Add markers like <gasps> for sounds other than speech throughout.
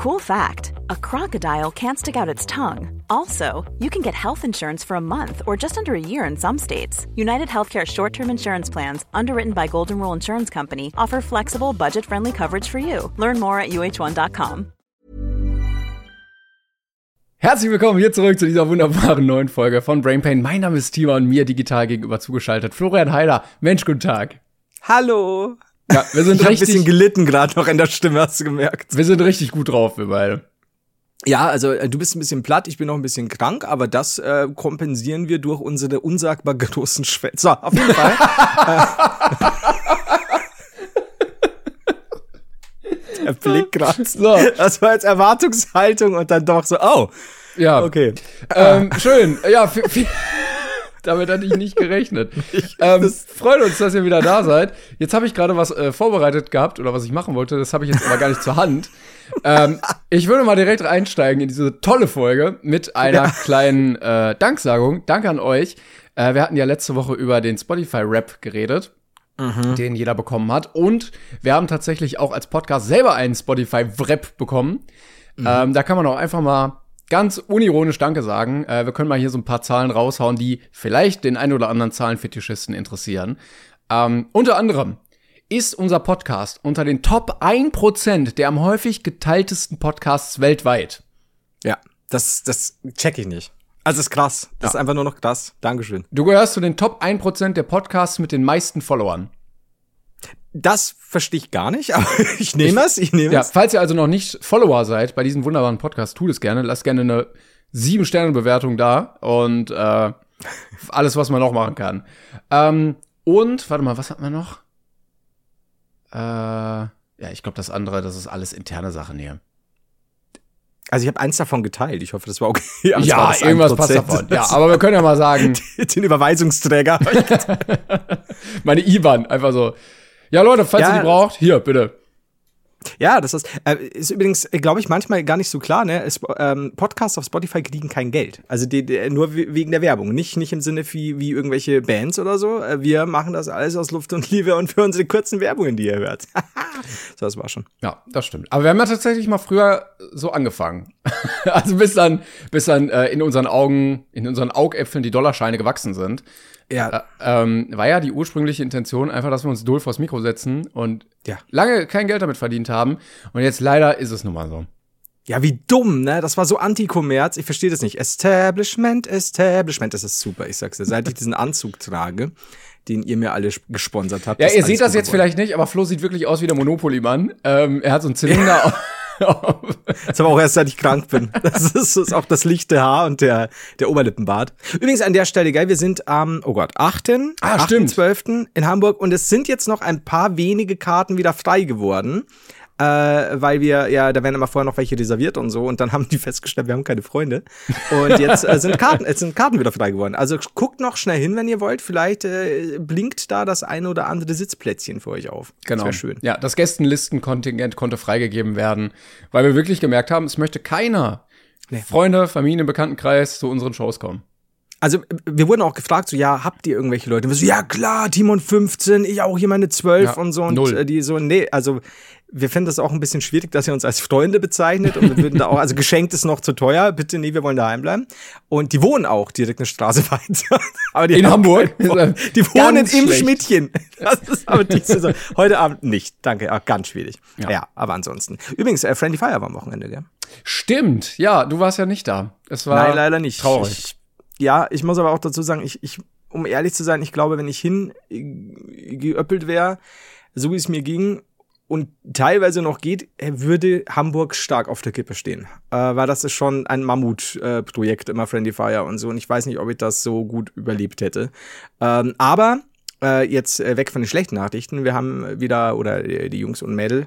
Cool fact a crocodile can't stick out its tongue. Also, you can get health insurance for a month or just under a year in some states. United Healthcare short term insurance plans, underwritten by Golden Rule Insurance Company, offer flexible, budget friendly coverage for you. Learn more at uh1.com. Herzlich willkommen hier zurück zu dieser wunderbaren neuen Folge von Brain Pain. Mein Name ist Tima und mir digital gegenüber zugeschaltet Florian Heider. Mensch, guten Tag. Hallo. Ja, wir sind ich richtig. ein bisschen gelitten gerade noch in der Stimme, hast du gemerkt. Wir sind richtig gut drauf, wir beide. Ja, also äh, du bist ein bisschen platt, ich bin noch ein bisschen krank, aber das äh, kompensieren wir durch unsere unsagbar großen Schwätze. So, auf jeden Fall. <laughs> der Blick gerade. So. Das war jetzt Erwartungshaltung und dann doch so, oh. Ja. Okay. Ähm, schön. Ja, viel, damit hatte ich nicht gerechnet. <laughs> ähm, freut uns, dass ihr wieder da seid. Jetzt habe ich gerade was äh, vorbereitet gehabt oder was ich machen wollte. Das habe ich jetzt aber gar nicht zur Hand. Ähm, ich würde mal direkt einsteigen in diese tolle Folge mit einer ja. kleinen äh, Danksagung. Danke an euch. Äh, wir hatten ja letzte Woche über den Spotify-Rap geredet. Mhm. den jeder bekommen hat. Und wir haben tatsächlich auch als Podcast selber einen Spotify-Rap bekommen. Mhm. Ähm, da kann man auch einfach mal ganz unironisch Danke sagen. Äh, wir können mal hier so ein paar Zahlen raushauen, die vielleicht den ein oder anderen Zahlenfetischisten interessieren. Ähm, unter anderem ist unser Podcast unter den Top 1% der am häufig geteiltesten Podcasts weltweit. Ja, das, das check ich nicht. Also ist krass. Das ja. ist einfach nur noch krass. Dankeschön. Du gehörst zu den Top 1% der Podcasts mit den meisten Followern. Das verstehe ich gar nicht, <laughs> aber ich nehme es, ich nehme ja, es. Falls ihr also noch nicht Follower seid bei diesem wunderbaren Podcast, tut es gerne. Lasst gerne eine sieben Sterne Bewertung da und äh, alles, was man noch machen kann. Ähm, und warte mal, was hat man noch? Äh, ja, ich glaube, das andere, das ist alles interne Sachen hier. Also ich habe eins davon geteilt. Ich hoffe, das war okay. <laughs> Aber ja, irgendwas passt davon. Ja, <laughs> aber wir können ja mal sagen. Den Überweisungsträger. Meine IBAN, einfach so. Ja, Leute, falls ja, ihr die braucht, hier, bitte. Ja, das ist, äh, ist übrigens, glaube ich, manchmal gar nicht so klar, ne? Es, ähm, Podcasts auf Spotify kriegen kein Geld. Also die, die, nur wegen der Werbung. Nicht, nicht im Sinne wie, wie irgendwelche Bands oder so. Äh, wir machen das alles aus Luft und Liebe und für unsere kurzen Werbungen, die ihr hört. <laughs> so, das war schon. Ja, das stimmt. Aber wir haben ja tatsächlich mal früher so angefangen. <laughs> also bis dann, bis dann äh, in unseren Augen, in unseren Augäpfeln die Dollarscheine gewachsen sind. Ja. Äh, ähm, war ja die ursprüngliche Intention einfach, dass wir uns doof vors Mikro setzen und ja. lange kein Geld damit verdient haben. Und jetzt leider ist es nun mal so. Ja, wie dumm, ne? Das war so Anti-Kommerz. Ich verstehe das nicht. Establishment, Establishment, das ist super. Ich sag's dir, seit ich diesen Anzug trage, den ihr mir alle gesponsert habt. Ja, ihr seht das jetzt geworden. vielleicht nicht, aber Flo sieht wirklich aus wie der Monopoly-Mann. Ähm, er hat so einen Zylinder. <laughs> <laughs> das ist aber auch erst, seit ich krank bin. Das ist, ist auch das lichte Haar und der, der Oberlippenbart. Übrigens an der Stelle, geil, wir sind am, oh Gott, 8. Ah, 8. 12. in Hamburg und es sind jetzt noch ein paar wenige Karten wieder frei geworden äh, weil wir, ja, da werden immer vorher noch welche reserviert und so und dann haben die festgestellt, wir haben keine Freunde. Und jetzt äh, sind Karten, jetzt sind Karten wieder frei geworden. Also guckt noch schnell hin, wenn ihr wollt. Vielleicht äh, blinkt da das eine oder andere Sitzplätzchen für euch auf. Genau. Das schön. Ja, das Gästenlistenkontingent konnte freigegeben werden, weil wir wirklich gemerkt haben, es möchte keiner nee. Freunde, Familie, Bekanntenkreis zu unseren Shows kommen. Also, wir wurden auch gefragt, so, ja, habt ihr irgendwelche Leute? Und wir so, ja, klar, Timon 15, ich auch hier meine 12 ja, und so. Und null. Äh, die so, nee, also, wir finden das auch ein bisschen schwierig, dass ihr uns als Freunde bezeichnet und wir würden da auch, also geschenkt ist noch zu teuer, bitte nee, wir wollen daheim bleiben. Und die wohnen auch direkt eine Straße <laughs> weiter. aber die in Hamburg? Die wohnen im schlecht. Schmidtchen. Das ist aber diese Saison. Heute Abend nicht. Danke, auch ganz schwierig. Ja. ja, aber ansonsten. Übrigens, äh, Friendly Fire war am Wochenende, gell? Stimmt, ja, du warst ja nicht da. Es war Nein, leider nicht. Traurig. Ich, ja, ich muss aber auch dazu sagen, ich, ich, um ehrlich zu sein, ich glaube, wenn ich hingeöppelt wäre, so wie es mir ging, und teilweise noch geht, würde Hamburg stark auf der Kippe stehen. Äh, weil das ist schon ein Mammutprojekt, äh, immer Friendly Fire und so. Und ich weiß nicht, ob ich das so gut überlebt hätte. Ähm, aber äh, jetzt äh, weg von den schlechten Nachrichten. Wir haben wieder, oder die Jungs und Mädels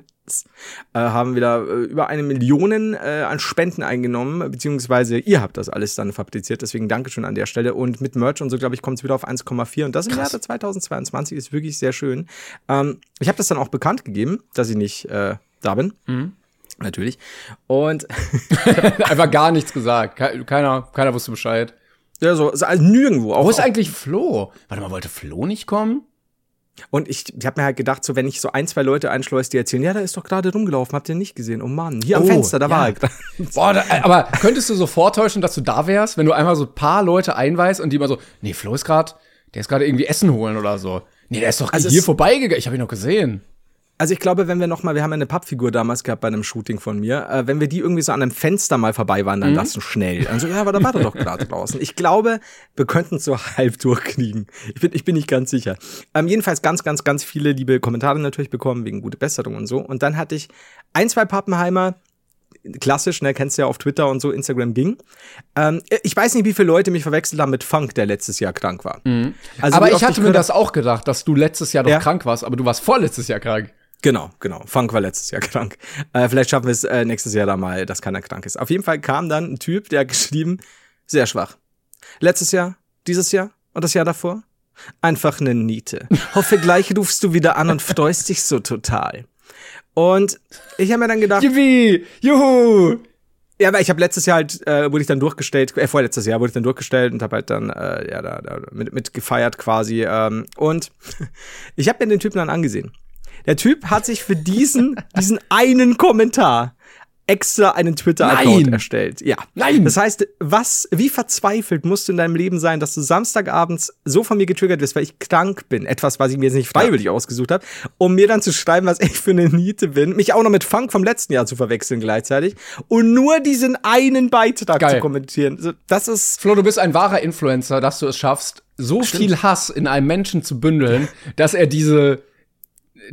äh, haben wieder äh, über eine Million äh, an Spenden eingenommen, beziehungsweise ihr habt das alles dann fabriziert, deswegen Dankeschön an der Stelle. Und mit Merch und so, glaube ich, kommt es wieder auf 1,4 und das im Jahr 2022 ist wirklich sehr schön. Ähm, ich habe das dann auch bekannt gegeben, dass ich nicht äh, da bin. Mhm. Natürlich. Und <laughs> einfach gar nichts gesagt. Keiner, keiner wusste Bescheid. Ja, so, also nirgendwo. Auch, Wo ist eigentlich Flo? Warte mal, wollte Flo nicht kommen? Und ich, ich habe mir halt gedacht, so wenn ich so ein, zwei Leute einschleuse, die erzählen, ja, da ist doch gerade rumgelaufen, habt ihr nicht gesehen? Oh Mann, hier am Oh, Fenster, da ja. war er. gerade. <laughs> Boah, da, aber könntest du so vortäuschen, dass du da wärst, wenn du einmal so ein paar Leute einweist und die immer so, nee, Flo ist gerade, der ist gerade irgendwie Essen holen oder so. Nee, der ist doch Also hier vorbeigegangen. Ich habe ihn noch gesehen. Also ich glaube, wenn wir noch mal, wir haben ja eine Pappfigur damals gehabt bei einem Shooting von mir, äh, wenn wir die irgendwie so an einem Fenster mal vorbei waren, dann Mhm. lassen schnell. Also ja, aber da war er doch gerade draußen. Ich glaube, wir könnten es so <laughs> halb durchkriegen. Ich bin, ich bin nicht ganz sicher. Ähm, jedenfalls ganz, ganz, ganz viele liebe Kommentare natürlich bekommen wegen gute Besserung und so. Und dann hatte ich ein, zwei Pappenheimer, klassisch, ne, kennst du ja auf Twitter und so, Instagram ging. Ähm, ich weiß nicht, wie viele Leute mich verwechselt haben mit Funk, der letztes Jahr krank war. Also, Mhm. aber wie ich hatte mir gehört das auch gedacht, dass du letztes Jahr doch Ja. krank warst, aber du warst vorletztes Jahr krank. Genau, genau. Funk war letztes Jahr <laughs> krank. Äh, vielleicht schaffen wir es äh, nächstes Jahr da mal, dass keiner krank ist. Auf jeden Fall kam dann ein Typ, der hat geschrieben, sehr schwach. Letztes Jahr, dieses Jahr und das Jahr davor? Einfach eine Niete. Hoffe, gleich rufst du wieder an und freust dich so total. Und ich habe mir dann gedacht, Yippie! Juhu! ja, aber ich habe letztes Jahr halt, äh, wurde ich dann durchgestellt, äh, vorletztes Jahr wurde ich dann durchgestellt und habe halt dann, äh, ja, da, da mit, mit gefeiert quasi. Ähm, und <laughs> ich habe mir den Typen dann angesehen. Der Typ hat sich für diesen, <laughs> diesen einen Kommentar extra einen Twitter-Account erstellt. Ja. Nein. Das heißt, was, wie verzweifelt musst du in deinem Leben sein, dass du Samstagabends so von mir getriggert wirst, weil ich krank bin, etwas, was ich mir jetzt nicht freiwillig ausgesucht habe, um mir dann zu schreiben, was ich für eine Niete bin, mich auch noch mit Funk vom letzten Jahr zu verwechseln gleichzeitig und nur diesen einen Beitrag Geil. zu kommentieren. Das ist Flo, du bist ein wahrer Influencer, dass du es schaffst, so viel Hass in einem Menschen zu bündeln, <laughs> dass er diese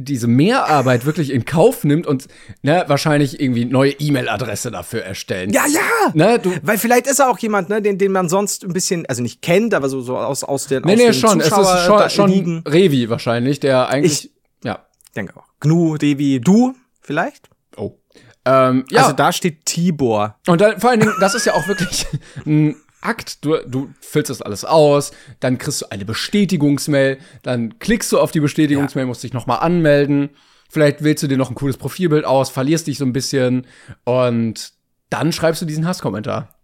diese Mehrarbeit wirklich in Kauf nimmt und ne, wahrscheinlich irgendwie neue E-Mail-Adresse dafür erstellen. ja, ja. Ne, du, Weil vielleicht ist er auch jemand, ne, den, den man sonst ein bisschen, also nicht kennt, aber so, so aus, aus den, nee, aus nee, den schon. Es ist Zuschauer- schon, schon Ligen. Revi wahrscheinlich, der eigentlich. Ich- ja. denke auch. Gnu, Devi, du vielleicht? Oh. Ähm, ja. Also da steht Tibor. Und dann, vor allen Dingen, das ist ja auch wirklich <laughs> ein Akt. Du, du füllst das alles aus, dann kriegst du eine Bestätigungsmail, dann klickst du auf die Bestätigungsmail, musst dich nochmal anmelden. Vielleicht wählst du dir noch ein cooles Profilbild aus, verlierst dich so ein bisschen und dann schreibst du diesen Hasskommentar.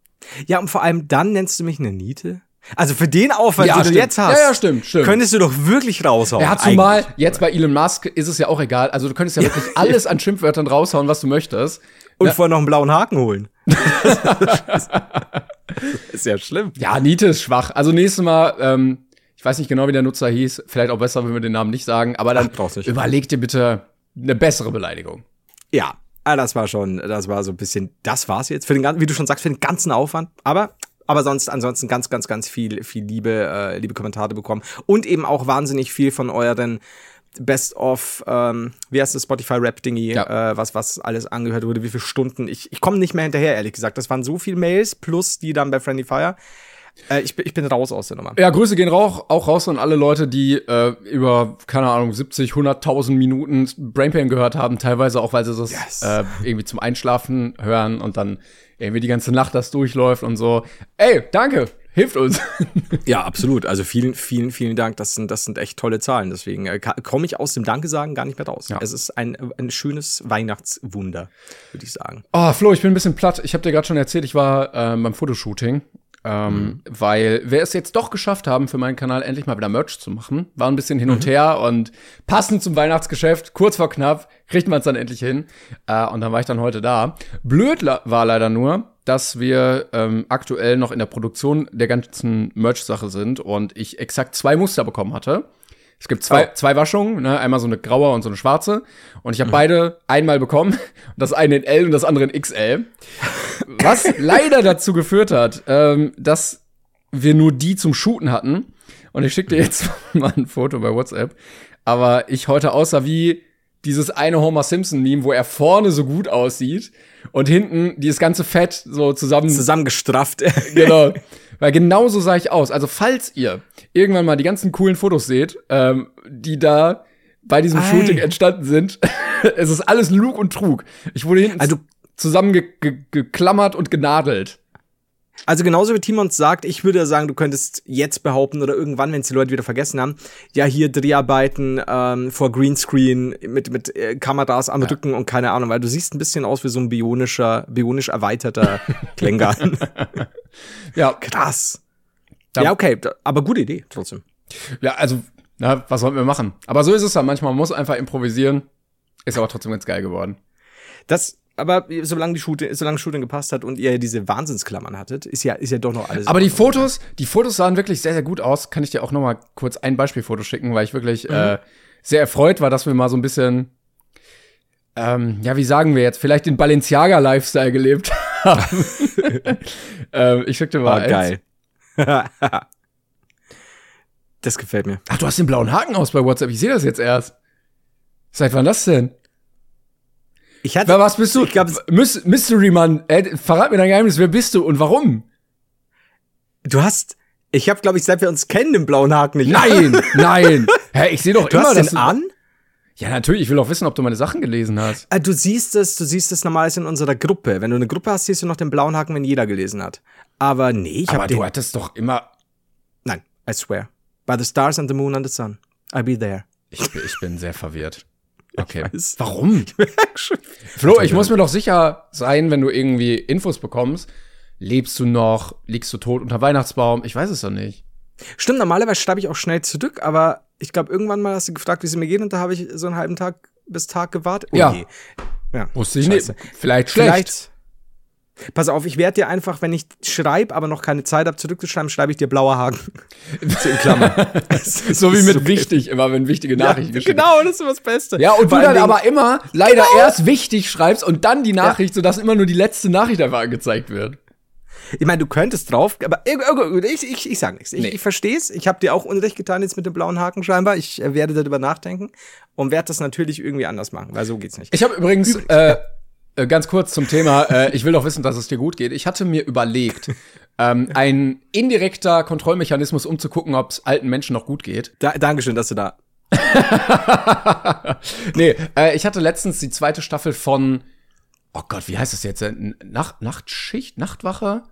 Ja, und vor allem dann nennst du mich eine Niete? Also für den Aufwand, den stimmt. du jetzt hast, Ja, ja, stimmt, stimmt. könntest du doch wirklich raushauen. Ja, zumal eigentlich. jetzt bei Elon Musk ist es ja auch egal. Also du könntest ja wirklich alles an Schimpfwörtern raushauen, was du möchtest. Und vorher noch einen blauen Haken holen. <laughs> ist ja schlimm. Ja, Niete ist schwach. Also nächstes Mal, ähm, ich weiß nicht genau, wie der Nutzer hieß. Vielleicht auch besser, wenn wir den Namen nicht sagen. Aber dann Ach, überleg dir bitte eine bessere Beleidigung. Ja, ah, das war schon, das war so ein bisschen, das war's jetzt für den ganzen, wie du schon sagst, für den ganzen Aufwand. Aber, aber sonst, ansonsten ganz, ganz, ganz viel, viel Liebe, äh, liebe Kommentare bekommen und eben auch wahnsinnig viel von euren Best of, ähm, wie heißt das Spotify Rap Dingy, Ja. äh, was was alles angehört wurde, wie viele Stunden. Ich, ich komme nicht mehr hinterher, ehrlich gesagt. Das waren so viele Mails plus die dann bei Friendly Fire. Äh, ich, bin- ich bin raus aus der Nummer. Ja, Grüße gehen auch, auch raus an alle Leute, die äh, über, keine Ahnung, 70, 100.000 Minuten Brainpain gehört haben. Teilweise auch, weil sie das Yes. äh, irgendwie zum Einschlafen hören und dann irgendwie die ganze Nacht das durchläuft und so. Ey, danke, hilft uns. <laughs> Ja, absolut. Also vielen, vielen, vielen Dank. Das sind, das sind echt tolle Zahlen. Deswegen äh, komme ich aus dem Danke sagen gar nicht mehr raus. Ja. Es ist ein, ein schönes Weihnachtswunder, würde ich sagen. Oh, Flo, ich bin ein bisschen platt. Ich habe dir gerade schon erzählt, ich war ähm, beim Fotoshooting. Ähm, Weil wir es jetzt doch geschafft haben, für meinen Kanal endlich mal wieder Merch zu machen. War ein bisschen hin und her und passend zum Weihnachtsgeschäft, kurz vor knapp, kriegt man es dann endlich hin. Äh, und dann war ich dann heute da. Blöd war leider nur, dass wir ähm, aktuell noch in der Produktion der ganzen Merch-Sache sind und ich exakt zwei Muster bekommen hatte. Es gibt zwei, Oh. zwei Waschungen, ne? einmal so eine graue und so eine schwarze. Und ich habe beide einmal bekommen. <laughs> Das eine in L und das andere in XL. Was <laughs> leider dazu geführt hat, ähm, dass wir nur die zum Shooten hatten. Und ich schicke dir jetzt <laughs> mal ein Foto bei WhatsApp. Aber ich heute aussah wie dieses eine Homer Simpson-Meme, wo er vorne so gut aussieht und hinten dieses ganze Fett so zusammen Zusammengestrafft. <laughs> genau. Weil genau so sah ich aus. Also falls ihr irgendwann mal die ganzen coolen Fotos seht, ähm, die da bei diesem Ei. Shooting entstanden sind, <laughs> es ist alles Lug und Trug. Ich wurde hinten Also- zusammengeklammert und genadelt. Also genauso wie Timon sagt, ich würde sagen, du könntest jetzt behaupten oder irgendwann, wenn es die Leute wieder vergessen haben, ja hier Dreharbeiten ähm, vor Greenscreen mit mit äh, Kameras am Rücken und keine Ahnung, weil du siehst ein bisschen aus wie so ein bionischer, bionisch erweiterter <laughs> Klängern. Ja, Krass. Da- ja, okay, aber gute Idee trotzdem. ja, also Na, was sollten wir machen? Aber so ist es dann manchmal. Man muss einfach improvisieren. Ist aber trotzdem ganz geil geworden. Das, aber solange die Shooting, solange Shooting gepasst hat und ihr diese Wahnsinnsklammern hattet, ist ja, ist ja doch noch alles. Aber die Fotos, die Fotos sahen wirklich sehr, sehr gut aus. Kann ich dir auch noch mal kurz ein Beispielfoto schicken, weil ich wirklich mhm. äh, sehr erfreut war, dass wir mal so ein bisschen, ähm, ja, wie sagen wir jetzt, vielleicht den Balenciaga-Lifestyle gelebt haben. <laughs> ähm, ich schick dir mal oh, geil. <laughs> das gefällt mir. Ach, du hast den blauen Haken aus bei WhatsApp. Ich sehe das jetzt erst. Seit wann das denn? Ich hatte, was bist du? Ich glaub, Mystery Mann, äh, verrat mir dein Geheimnis. Wer bist du und warum? Du hast, ich habe, glaube ich, seit wir uns kennen, den blauen Haken nicht. Nein, <laughs> nein. Hä, ich sehe doch du immer, hast den an. Ja, natürlich. Ich will auch wissen, ob du meine Sachen gelesen hast. Äh, du siehst es, du siehst es normalerweise in unserer Gruppe. Wenn du eine Gruppe hast, siehst du noch den blauen Haken, wenn jeder gelesen hat. Aber nee, ich habe Aber du hattest doch immer. Nein, I swear. By the stars and the moon and the sun. I'll be there. Ich, ich bin sehr verwirrt. <laughs> Okay. Warum? <laughs> Flo, ich muss mir doch sicher sein, wenn du irgendwie Infos bekommst. Lebst du noch? Liegst du tot unter Weihnachtsbaum? Ich weiß es doch nicht. Stimmt, normalerweise schreibe ich auch schnell zurück, aber ich glaube, irgendwann mal hast du gefragt, wie es mir geht, und da habe ich so einen halben Tag bis Tag gewartet. Oh, ja. Ja. Wusste ich Scheiße. nicht. Vielleicht schlecht. Vielleicht Pass auf, ich werde dir einfach, wenn ich schreibe, aber noch keine Zeit habe zurückzuschreiben, schreibe ich dir blauer Haken. in Klammern. <laughs> so wie mit so wichtig, immer wenn wichtige Nachrichten ja, Genau, das ist das Beste. Ja, und Vor du dann aber immer leider genau. erst wichtig schreibst und dann die Nachricht, ja. sodass immer nur die letzte Nachricht einfach angezeigt wird. Ich meine, du könntest drauf, aber ich, ich, ich sag nichts. Ich, nee. ich verstehe es. Ich habe dir auch Unrecht getan jetzt mit dem blauen Haken scheinbar. Ich äh, werde darüber nachdenken und werde das natürlich irgendwie anders machen, weil so geht's nicht. Ich habe übrigens, übrigens äh, äh, ganz kurz zum Thema, äh, ich will doch wissen, dass es dir gut geht. Ich hatte mir überlegt, ähm, ein indirekter Kontrollmechanismus, um zu gucken, ob es alten Menschen noch gut geht. Da, Dankeschön, dass du da. <laughs> nee, äh, ich hatte letztens die zweite Staffel von, oh Gott, wie heißt das jetzt? Nacht, Nachtschicht, Nachtwache?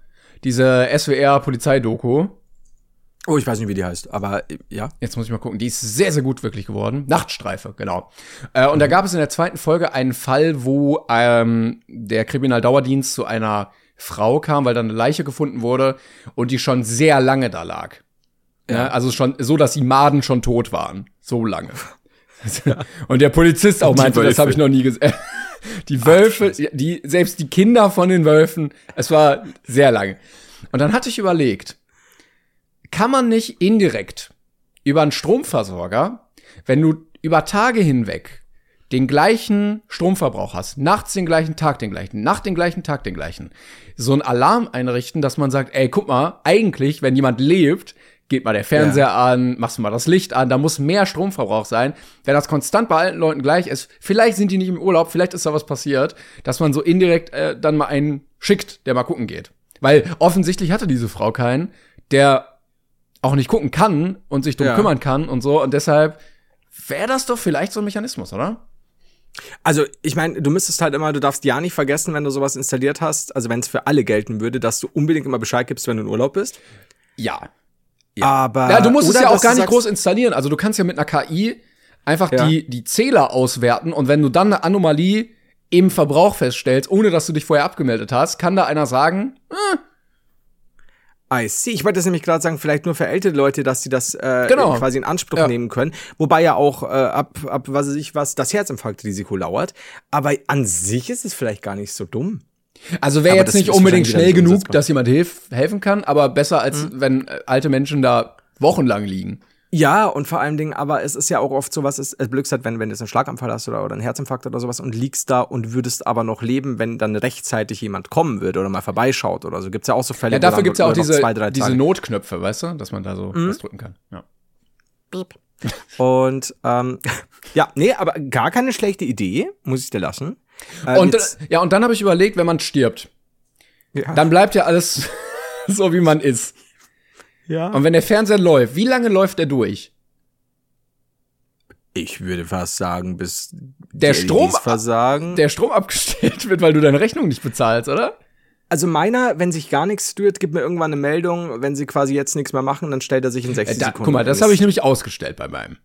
Diese SWR-Polizeidoku. Oh, ich weiß nicht, wie die heißt, aber äh, ja. Jetzt muss ich mal gucken. Die ist sehr, sehr gut wirklich geworden. Nachtstreife, genau. Äh, und mhm. da gab es in der zweiten Folge einen Fall, wo ähm, der Kriminaldauerdienst zu einer Frau kam, weil da eine Leiche gefunden wurde und die schon sehr lange da lag. Ja. ja also schon so, dass die Maden schon tot waren. So lange. <laughs> und der Polizist auch meinte, das habe ich noch nie gesehen. <laughs> die Wölfe, Ach, die, selbst die Kinder von den Wölfen, es war sehr lange. Und dann hatte ich überlegt, kann man nicht indirekt über einen Stromversorger, wenn du über Tage hinweg den gleichen Stromverbrauch hast, nachts den gleichen Tag den gleichen, Nacht den gleichen Tag den gleichen, so ein Alarm einrichten, dass man sagt, ey, guck mal, eigentlich, wenn jemand lebt, geht mal der Fernseher ja. an, machst du mal das Licht an, da muss mehr Stromverbrauch sein. Wenn das konstant bei alten Leuten gleich ist, vielleicht sind die nicht im Urlaub, vielleicht ist da was passiert, dass man so indirekt äh, dann mal einen schickt, der mal gucken geht. Weil offensichtlich hatte diese Frau keinen, der auch nicht gucken kann und sich drum ja. kümmern kann und so. Und deshalb wäre das doch vielleicht so ein Mechanismus, oder? Also, ich meine, du müsstest halt immer, du darfst ja nicht vergessen, wenn du sowas installiert hast, also wenn es für alle gelten würde, dass du unbedingt immer Bescheid gibst, wenn du in Urlaub bist. Ja. ja. Aber. Ja, du musst es ja auch gar nicht groß installieren. Also, du kannst ja mit einer KI einfach ja. die, die Zähler auswerten und wenn du dann eine Anomalie im Verbrauch feststellst, ohne dass du dich vorher abgemeldet hast, kann da einer sagen, äh, I see. Ich wollte das nämlich gerade sagen, vielleicht nur für ältere Leute, dass sie das äh, genau. quasi in Anspruch ja. nehmen können. Wobei ja auch äh, ab, ab was weiß ich was, das Herzinfarktrisiko lauert. Aber an sich ist es vielleicht gar nicht so dumm. Also wäre jetzt nicht unbedingt schnell genug, dass jemand hilf, helfen kann, aber besser als mhm. wenn äh, alte Menschen da wochenlang liegen. Ja, und vor allen Dingen, aber es ist ja auch oft so, was es, es Glück hat, wenn, wenn du einen Schlaganfall hast oder, oder einen Herzinfarkt oder sowas und liegst da und würdest aber noch leben, wenn dann rechtzeitig jemand kommen würde oder mal vorbeischaut oder so. Gibt's ja auch so Fälle. Ja, dafür gibt's ja auch diese, zwei, diese Notknöpfe, weißt du, dass man da so mhm. was drücken kann. Ja. Beep. Und ähm, <laughs> ja, nee, aber gar keine schlechte Idee, muss ich dir lassen. Äh, und ja, und dann habe ich überlegt, wenn man stirbt, ja. dann bleibt ja alles <laughs> so, wie man ist. Ja. Und wenn der Fernseher läuft, wie lange läuft er durch? Ich würde fast sagen, bis der Strom versagen. Der Strom abgestellt <laughs> wird, weil du deine Rechnung nicht bezahlst, oder? Also meiner, wenn sich gar nichts stört, gibt mir irgendwann eine Meldung, wenn sie quasi jetzt nichts mehr machen, dann stellt er sich in 60 äh, da, Sekunden. Guck mal, das habe ich nämlich ausgestellt bei meinem.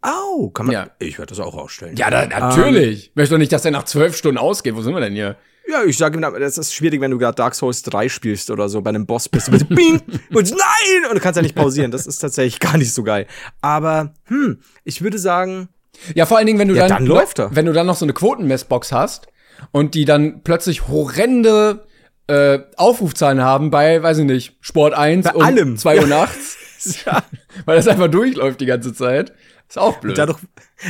Au, oh, kann man. Ja. Ich werde das auch ausstellen. Ja, da, natürlich. Ähm, ich möchte doch nicht, dass er nach zwölf Stunden ausgeht. Wo sind wir denn hier? Ja, ich sage immer, das ist schwierig, wenn du gerade Dark Souls 3 spielst oder so, bei einem Boss bist. Du bist bing, <laughs> und nein! Und du kannst ja nicht pausieren. Das ist tatsächlich gar nicht so geil. Aber, hm, ich würde sagen. Ja, vor allen Dingen, wenn du ja, dann, dann läuft er. wenn du dann noch so eine Quotenmessbox hast und die dann plötzlich horrende äh, Aufrufzahlen haben bei, weiß ich nicht, Sport 1 Bei um allem. 2 Uhr nachts. <laughs> Ja. <laughs> Weil das einfach durchläuft die ganze Zeit. Ist auch blöd. Dadurch,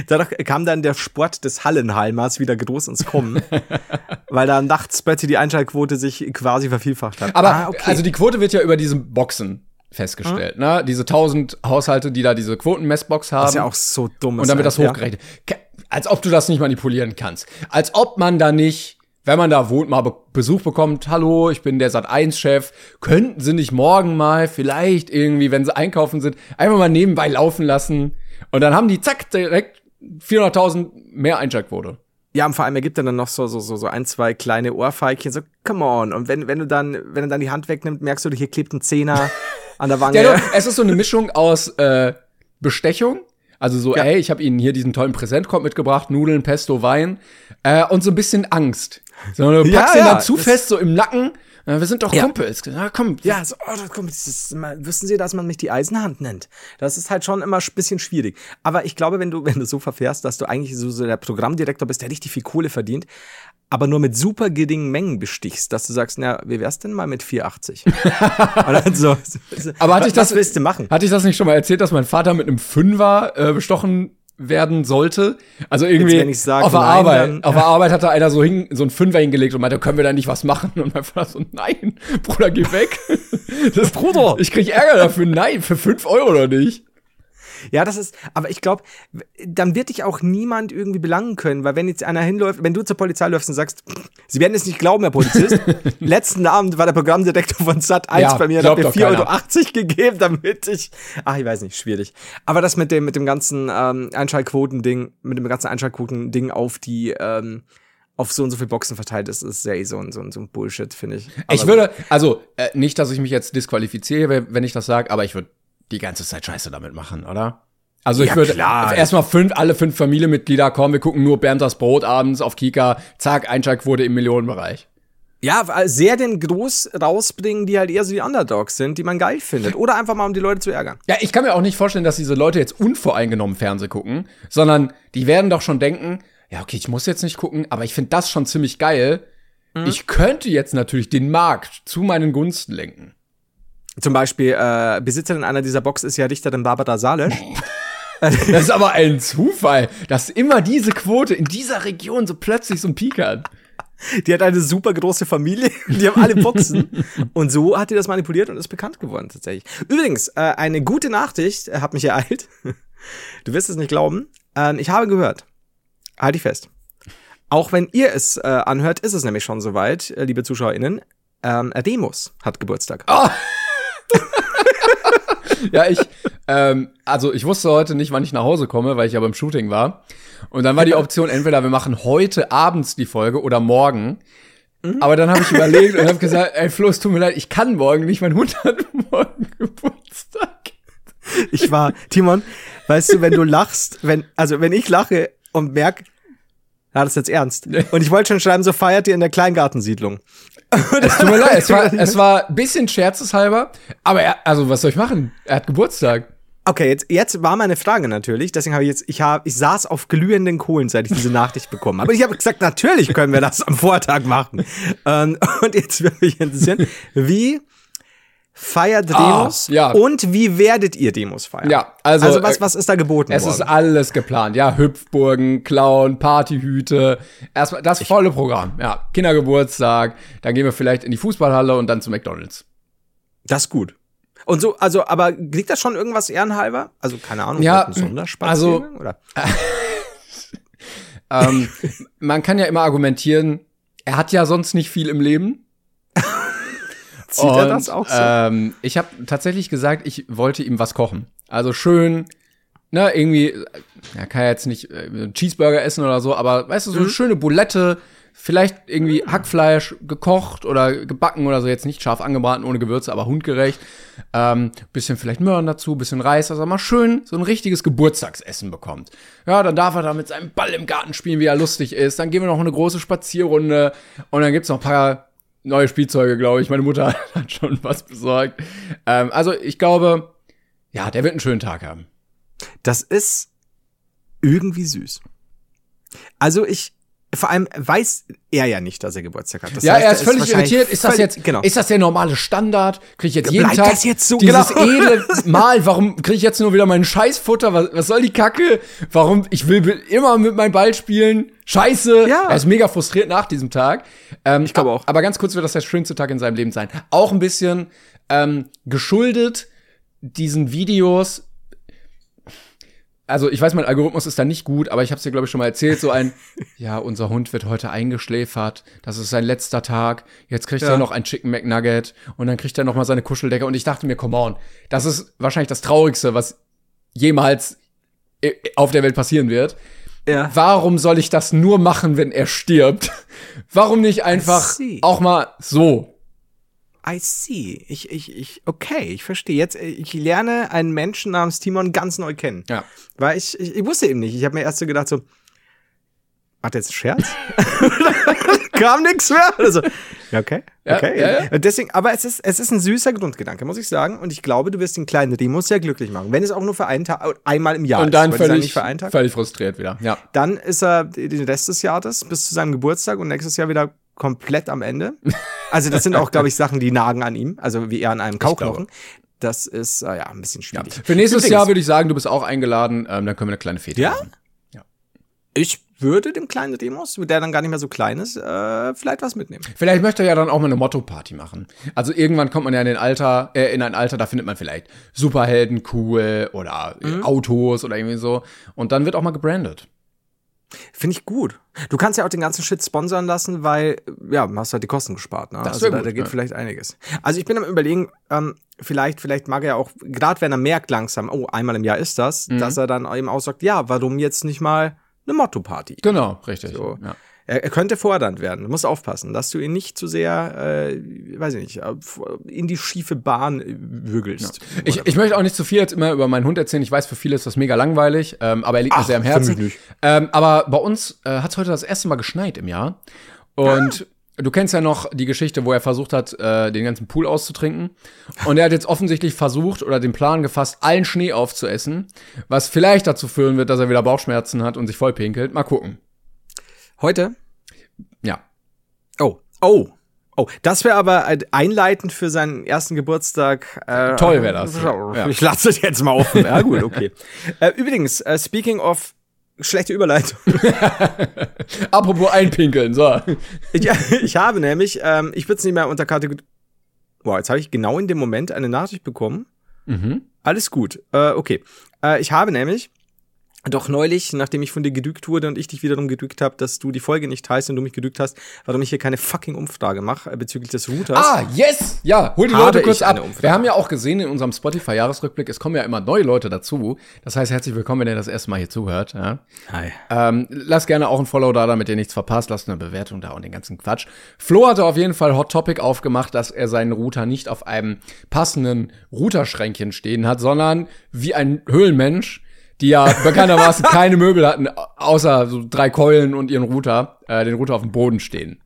dadurch kam dann der Sport des Hallenhalmers wieder groß ins Kommen, <laughs> weil da nachts plötzlich die Einschaltquote sich quasi vervielfacht hat. Aber Ah, okay. also die Quote wird ja über diese Boxen festgestellt, ne? Diese 1000 Haushalte, die da diese Quotenmessbox haben. das ist ja auch so dumm. und dann wird das ja. hochgerechnet. Ke- Als ob du das nicht manipulieren kannst. Als ob man da nicht, wenn man da wohnt, mal Be Besuch bekommt. Hallo, ich bin der Sat1-Chef. Könnten Sie nicht morgen mal vielleicht irgendwie, wenn Sie einkaufen sind, einfach mal nebenbei laufen lassen? Und dann haben die zack direkt 400.000 mehr Einschaltquote. Ja, und vor allem er gibt dann noch so, so, so, so ein, zwei kleine Ohrfeigchen, so, come on. Und wenn, wenn du dann, wenn er dann die Hand wegnimmt, merkst du, hier klebt ein Zehner <laughs> an der Wange. Ja, es ist so eine Mischung aus äh, Bestechung. Also so, ey, ich habe Ihnen hier diesen tollen Präsentkorb mitgebracht, Nudeln, Pesto, Wein äh, und so ein bisschen Angst. So, du <laughs> Ja, packst ihn ja, dann zu fest so im Nacken. Äh, wir sind doch Ja. Kumpels. Na komm. Ja, so, oh, das kommt, das ist, wissen Sie, dass man mich die Eisenhand nennt? Das ist halt schon immer ein bisschen schwierig. Aber ich glaube, wenn du, <laughs> wenn du so verfährst, dass du eigentlich so, so der Programmdirektor bist, der richtig viel Kohle verdient, aber nur mit super geringen Mengen bestichst, dass du sagst, na, wie wär's denn mal mit 4,80? Und dann so, so, Aber hatte ich was das, willst du machen? Hatte ich das nicht schon mal erzählt, dass mein Vater mit einem Fünfer äh, bestochen werden sollte? Also irgendwie Jetzt, wenn ich sag auf der nein, Arbeit. dann- auf der Arbeit hatte einer so, hin, so einen Fünfer hingelegt und meinte, können wir da nicht was machen? Und mein Vater so, nein, Bruder, geh weg. Das, <laughs> Bruder. Ich krieg Ärger dafür. Nein, für fünf Euro oder nicht. Ja, das ist, aber ich glaube, dann wird dich auch niemand irgendwie belangen können, weil wenn jetzt einer hinläuft, wenn du zur Polizei läufst und sagst, "Pff, Sie werden es nicht glauben, Herr Polizist, <laughs> letzten Abend war der Programmdirektor von Sat 1 Ja, bei mir glaubt hat mir doch 4,80 Euro gegeben, damit ich, ach, ich weiß nicht, schwierig. Aber das mit dem, mit dem ganzen ähm, Einschaltquoten-Ding, mit dem ganzen Einschaltquoten-Ding auf die, ähm, auf so und so viele Boxen verteilt ist, ist ja eh so ein, so ein, so ein Bullshit, finde ich. Ich Aber würde, also äh, nicht, dass ich mich jetzt disqualifiziere, wenn ich das sage, aber ich würde die ganze Zeit Scheiße damit machen, oder? Also ich Ja, würde erstmal fünf, alle fünf Familienmitglieder kommen, wir gucken nur Bernd das Brot abends auf Kika, zack, Einschaltquote im Millionenbereich. Ja, weil sehr den groß rausbringen, die halt eher so die Underdogs sind, die man geil findet. Oder einfach mal, um die Leute zu ärgern. Ja, ich kann mir auch nicht vorstellen, dass diese Leute jetzt unvoreingenommen Fernseh gucken, sondern die werden doch schon denken, ja, okay, ich muss jetzt nicht gucken, aber ich finde das schon ziemlich geil. Ich könnte jetzt natürlich den Markt zu meinen Gunsten lenken. Zum Beispiel, äh, Besitzerin einer dieser Box ist ja Richterin Barbara Salisch. <laughs> Das ist aber ein Zufall, dass immer diese Quote in dieser Region so plötzlich so ein Peak hat. Die hat eine super große Familie, <laughs> die haben alle Boxen. und so hat die das manipuliert und ist bekannt geworden tatsächlich. Übrigens, äh, eine gute Nachricht äh, hat mich ereilt. Du wirst es nicht glauben. Ähm, ich habe gehört, halt dich fest. Auch wenn ihr es äh, anhört, ist es nämlich schon soweit, äh, liebe ZuschauerInnen. Ähm, Remus hat Geburtstag. <laughs> Ja, ich, ähm, also ich wusste heute nicht, wann ich nach Hause komme, weil ich ja beim Shooting war. Und dann war die Option, entweder wir machen heute abends die Folge oder morgen. Aber dann habe ich überlegt und habe gesagt, ey Flo, es tut mir leid, ich kann morgen nicht, mein Hund hat morgen Geburtstag. Ich war, Timon, weißt du, wenn du lachst, wenn, also wenn ich lache und merk, ja, das ist jetzt ernst. Und ich wollte schon schreiben, so feiert ihr in der Kleingartensiedlung. <laughs> Es tut mir leid, es war, es war ein bisschen scherzeshalber, aber er, also was soll ich machen? Er hat Geburtstag. Okay, jetzt, jetzt war meine Frage natürlich, deswegen habe ich jetzt, ich habe, ich saß auf glühenden Kohlen, seit ich diese Nachricht bekommen habe. Aber ich habe gesagt, natürlich können wir das am Vortag machen. Ähm, <laughs> und jetzt würde mich interessieren, wie feiert Demos Ah, ja. und wie werdet ihr Demos feiern? Ja, also, also was, was ist da geboten Es worden? ist alles geplant, ja, Hüpfburgen, Clown, Partyhüte, erstmal das volle Programm, ja, Kindergeburtstag, dann gehen wir vielleicht in die Fußballhalle und dann zu McDonald's. Das ist gut. Und so, also, aber liegt das schon irgendwas ehrenhalber? Also, keine Ahnung, Ja, ein Sonderspaziergang, also- oder? <laughs> Ähm, man kann ja immer argumentieren, er hat ja sonst nicht viel im Leben. Sieht er das auch so? Ähm, ich habe tatsächlich gesagt, ich wollte ihm was kochen. Also schön, ne, irgendwie, er kann ja jetzt nicht äh, Cheeseburger essen oder so, aber weißt du, so Mhm. eine schöne Bulette, vielleicht irgendwie Hackfleisch gekocht oder gebacken oder so, jetzt nicht scharf angebraten, ohne Gewürze, aber hundgerecht. Ähm, bisschen vielleicht Möhren dazu, bisschen Reis, er mal schön so ein richtiges Geburtstagsessen bekommt. Ja, dann darf er da mit seinem Ball im Garten spielen, wie er lustig ist. Dann gehen wir noch eine große Spazierrunde und dann gibt's noch ein paar neue Spielzeuge, glaube ich. Meine Mutter <laughs> hat schon was besorgt. Ähm, also ich glaube, ja, der wird einen schönen Tag haben. Das ist irgendwie süß. Also ich, vor allem weiß er ja nicht, dass er Geburtstag hat. Das ja, heißt, er ist völlig irritiert. Ist das jetzt, genau. ist das der normale Standard? Kriege ich jetzt jeden Bleibt Tag das jetzt so? dieses Genau. edle <laughs> Mal? Warum kriege ich jetzt nur wieder meinen Scheißfutter? Was, was soll die Kacke? Warum? Ich will immer mit meinem Ball spielen. Scheiße. Ja. Er ist mega frustriert nach diesem Tag. Ähm, Ich glaube auch. Aber ganz kurz wird das der schönste Tag in seinem Leben sein. Auch ein bisschen ähm, geschuldet diesen Videos also ich weiß, mein Algorithmus ist da nicht gut, aber ich habe es dir, glaube ich, schon mal erzählt, so ein, <laughs> ja, unser Hund wird heute eingeschläfert, das ist sein letzter Tag, jetzt kriegt Ja. er noch ein Chicken McNugget und dann kriegt er noch mal seine Kuscheldecke und ich dachte mir, come on, das ist wahrscheinlich das Traurigste, was jemals äh, auf der Welt passieren wird. Ja. Warum soll ich das nur machen, wenn er stirbt? <laughs> Warum nicht einfach auch mal so? I see. Ich, ich, ich, okay, ich verstehe. Jetzt, äh, ich lerne einen Menschen namens Timon ganz neu kennen. Ja. Weil ich, ich, ich wusste eben nicht. Ich habe mir erst so gedacht, so, macht er jetzt einen Scherz? <laughs> Kam nix mehr? Also, ja, okay. Ja, okay. ja, ja. Und Deswegen, aber es ist, es ist ein süßer Grundgedanke, muss ich sagen. Und ich glaube, du wirst den kleinen Remus sehr glücklich machen. Wenn es auch nur für einen Tag, einmal im Jahr Und dann ist. Völlig, nicht für einen Tag. völlig frustriert wieder. Ja. Dann ist er den Rest des Jahres bis zu seinem Geburtstag und nächstes Jahr wieder komplett am Ende. Also das sind auch, glaube ich, Sachen, die nagen an ihm, also wie er an einem Kauknochen. Das ist äh, ja ein bisschen schwierig. Für nächstes Jahr würde ich sagen, du bist auch eingeladen, ähm, dann können wir eine kleine Fete Ja? machen. ich würde dem kleinen Demos, der dann gar nicht mehr so klein ist, äh, vielleicht was mitnehmen. Vielleicht möchte er ja dann auch mal eine Motto-Party machen. Also irgendwann kommt man ja in den Alter, äh, in ein Alter, da findet man vielleicht Superhelden cool oder äh, Mhm. Autos oder irgendwie so. Und dann wird auch mal gebrandet. Finde ich gut. Du kannst ja auch den ganzen Shit sponsern lassen, weil, ja, du hast halt die Kosten gespart. Ne? Das also wär da, gut, da geht ja. vielleicht einiges. Also ich bin am überlegen, ähm, vielleicht, vielleicht mag er ja auch, gerade wenn er merkt langsam, oh, einmal im Jahr ist das, Mhm. dass er dann eben auch sagt, ja, warum jetzt nicht mal eine Motto-Party? Genau, richtig. So. Ja. Er, er könnte fordernd werden. Du musst aufpassen, dass du ihn nicht zu sehr, äh, weiß ich nicht, äh, in die schiefe Bahn äh, würgelst. Ich, ich möchte auch nicht zu viel jetzt immer über meinen Hund erzählen. Ich weiß, für viele ist das mega langweilig, ähm, aber er liegt mir Ach, sehr am Herzen. Ähm, aber bei uns äh, hat es heute das erste Mal geschneit im Jahr. Und du kennst ja noch die Geschichte, wo er versucht hat, äh, den ganzen Pool auszutrinken. Und er hat jetzt offensichtlich versucht oder den Plan gefasst, allen Schnee aufzuessen, was vielleicht dazu führen wird, dass er wieder Bauchschmerzen hat und sich vollpinkelt. Mal gucken. Heute? Ja. Oh, oh. Oh, das wäre aber einleitend für seinen ersten Geburtstag. Äh, Toll wär das, ja. Ich lasse es jetzt mal offen. Ja, gut, okay. <laughs> äh, übrigens, äh, speaking of schlechte Überleitung. <laughs> Apropos einpinkeln, so. <laughs> ich, ich habe nämlich, ähm, ich würde es nicht mehr unter Kategorie. Wow, jetzt habe ich genau in dem Moment eine Nachricht bekommen. Mhm. Alles gut. Äh, okay. Äh, ich habe nämlich doch neulich, nachdem ich von dir gedrückt wurde und ich dich wiederum gedrückt habe, dass du die Folge nicht teilst und du mich gedrückt hast, warum ich hier keine fucking Umfrage mache äh, bezüglich des Routers. Ah, yes! Ja, hol die Leute kurz ab. Wir haben ja auch gesehen in unserem Spotify-Jahresrückblick, es kommen ja immer neue Leute dazu. Das heißt, herzlich willkommen, wenn ihr das erste Mal hier zuhört. Ja. Hi. Ähm, lasst gerne auch ein Follow da, damit ihr nichts verpasst. Lasst eine Bewertung da und den ganzen Quatsch. Flo hatte auf jeden Fall Hot Topic aufgemacht, dass er seinen Router nicht auf einem passenden Routerschränkchen stehen hat, sondern wie ein Höhlenmensch, die ja bekanntermaßen keine Möbel hatten, außer so drei Keulen und ihren Router, äh, den Router auf dem Boden stehen.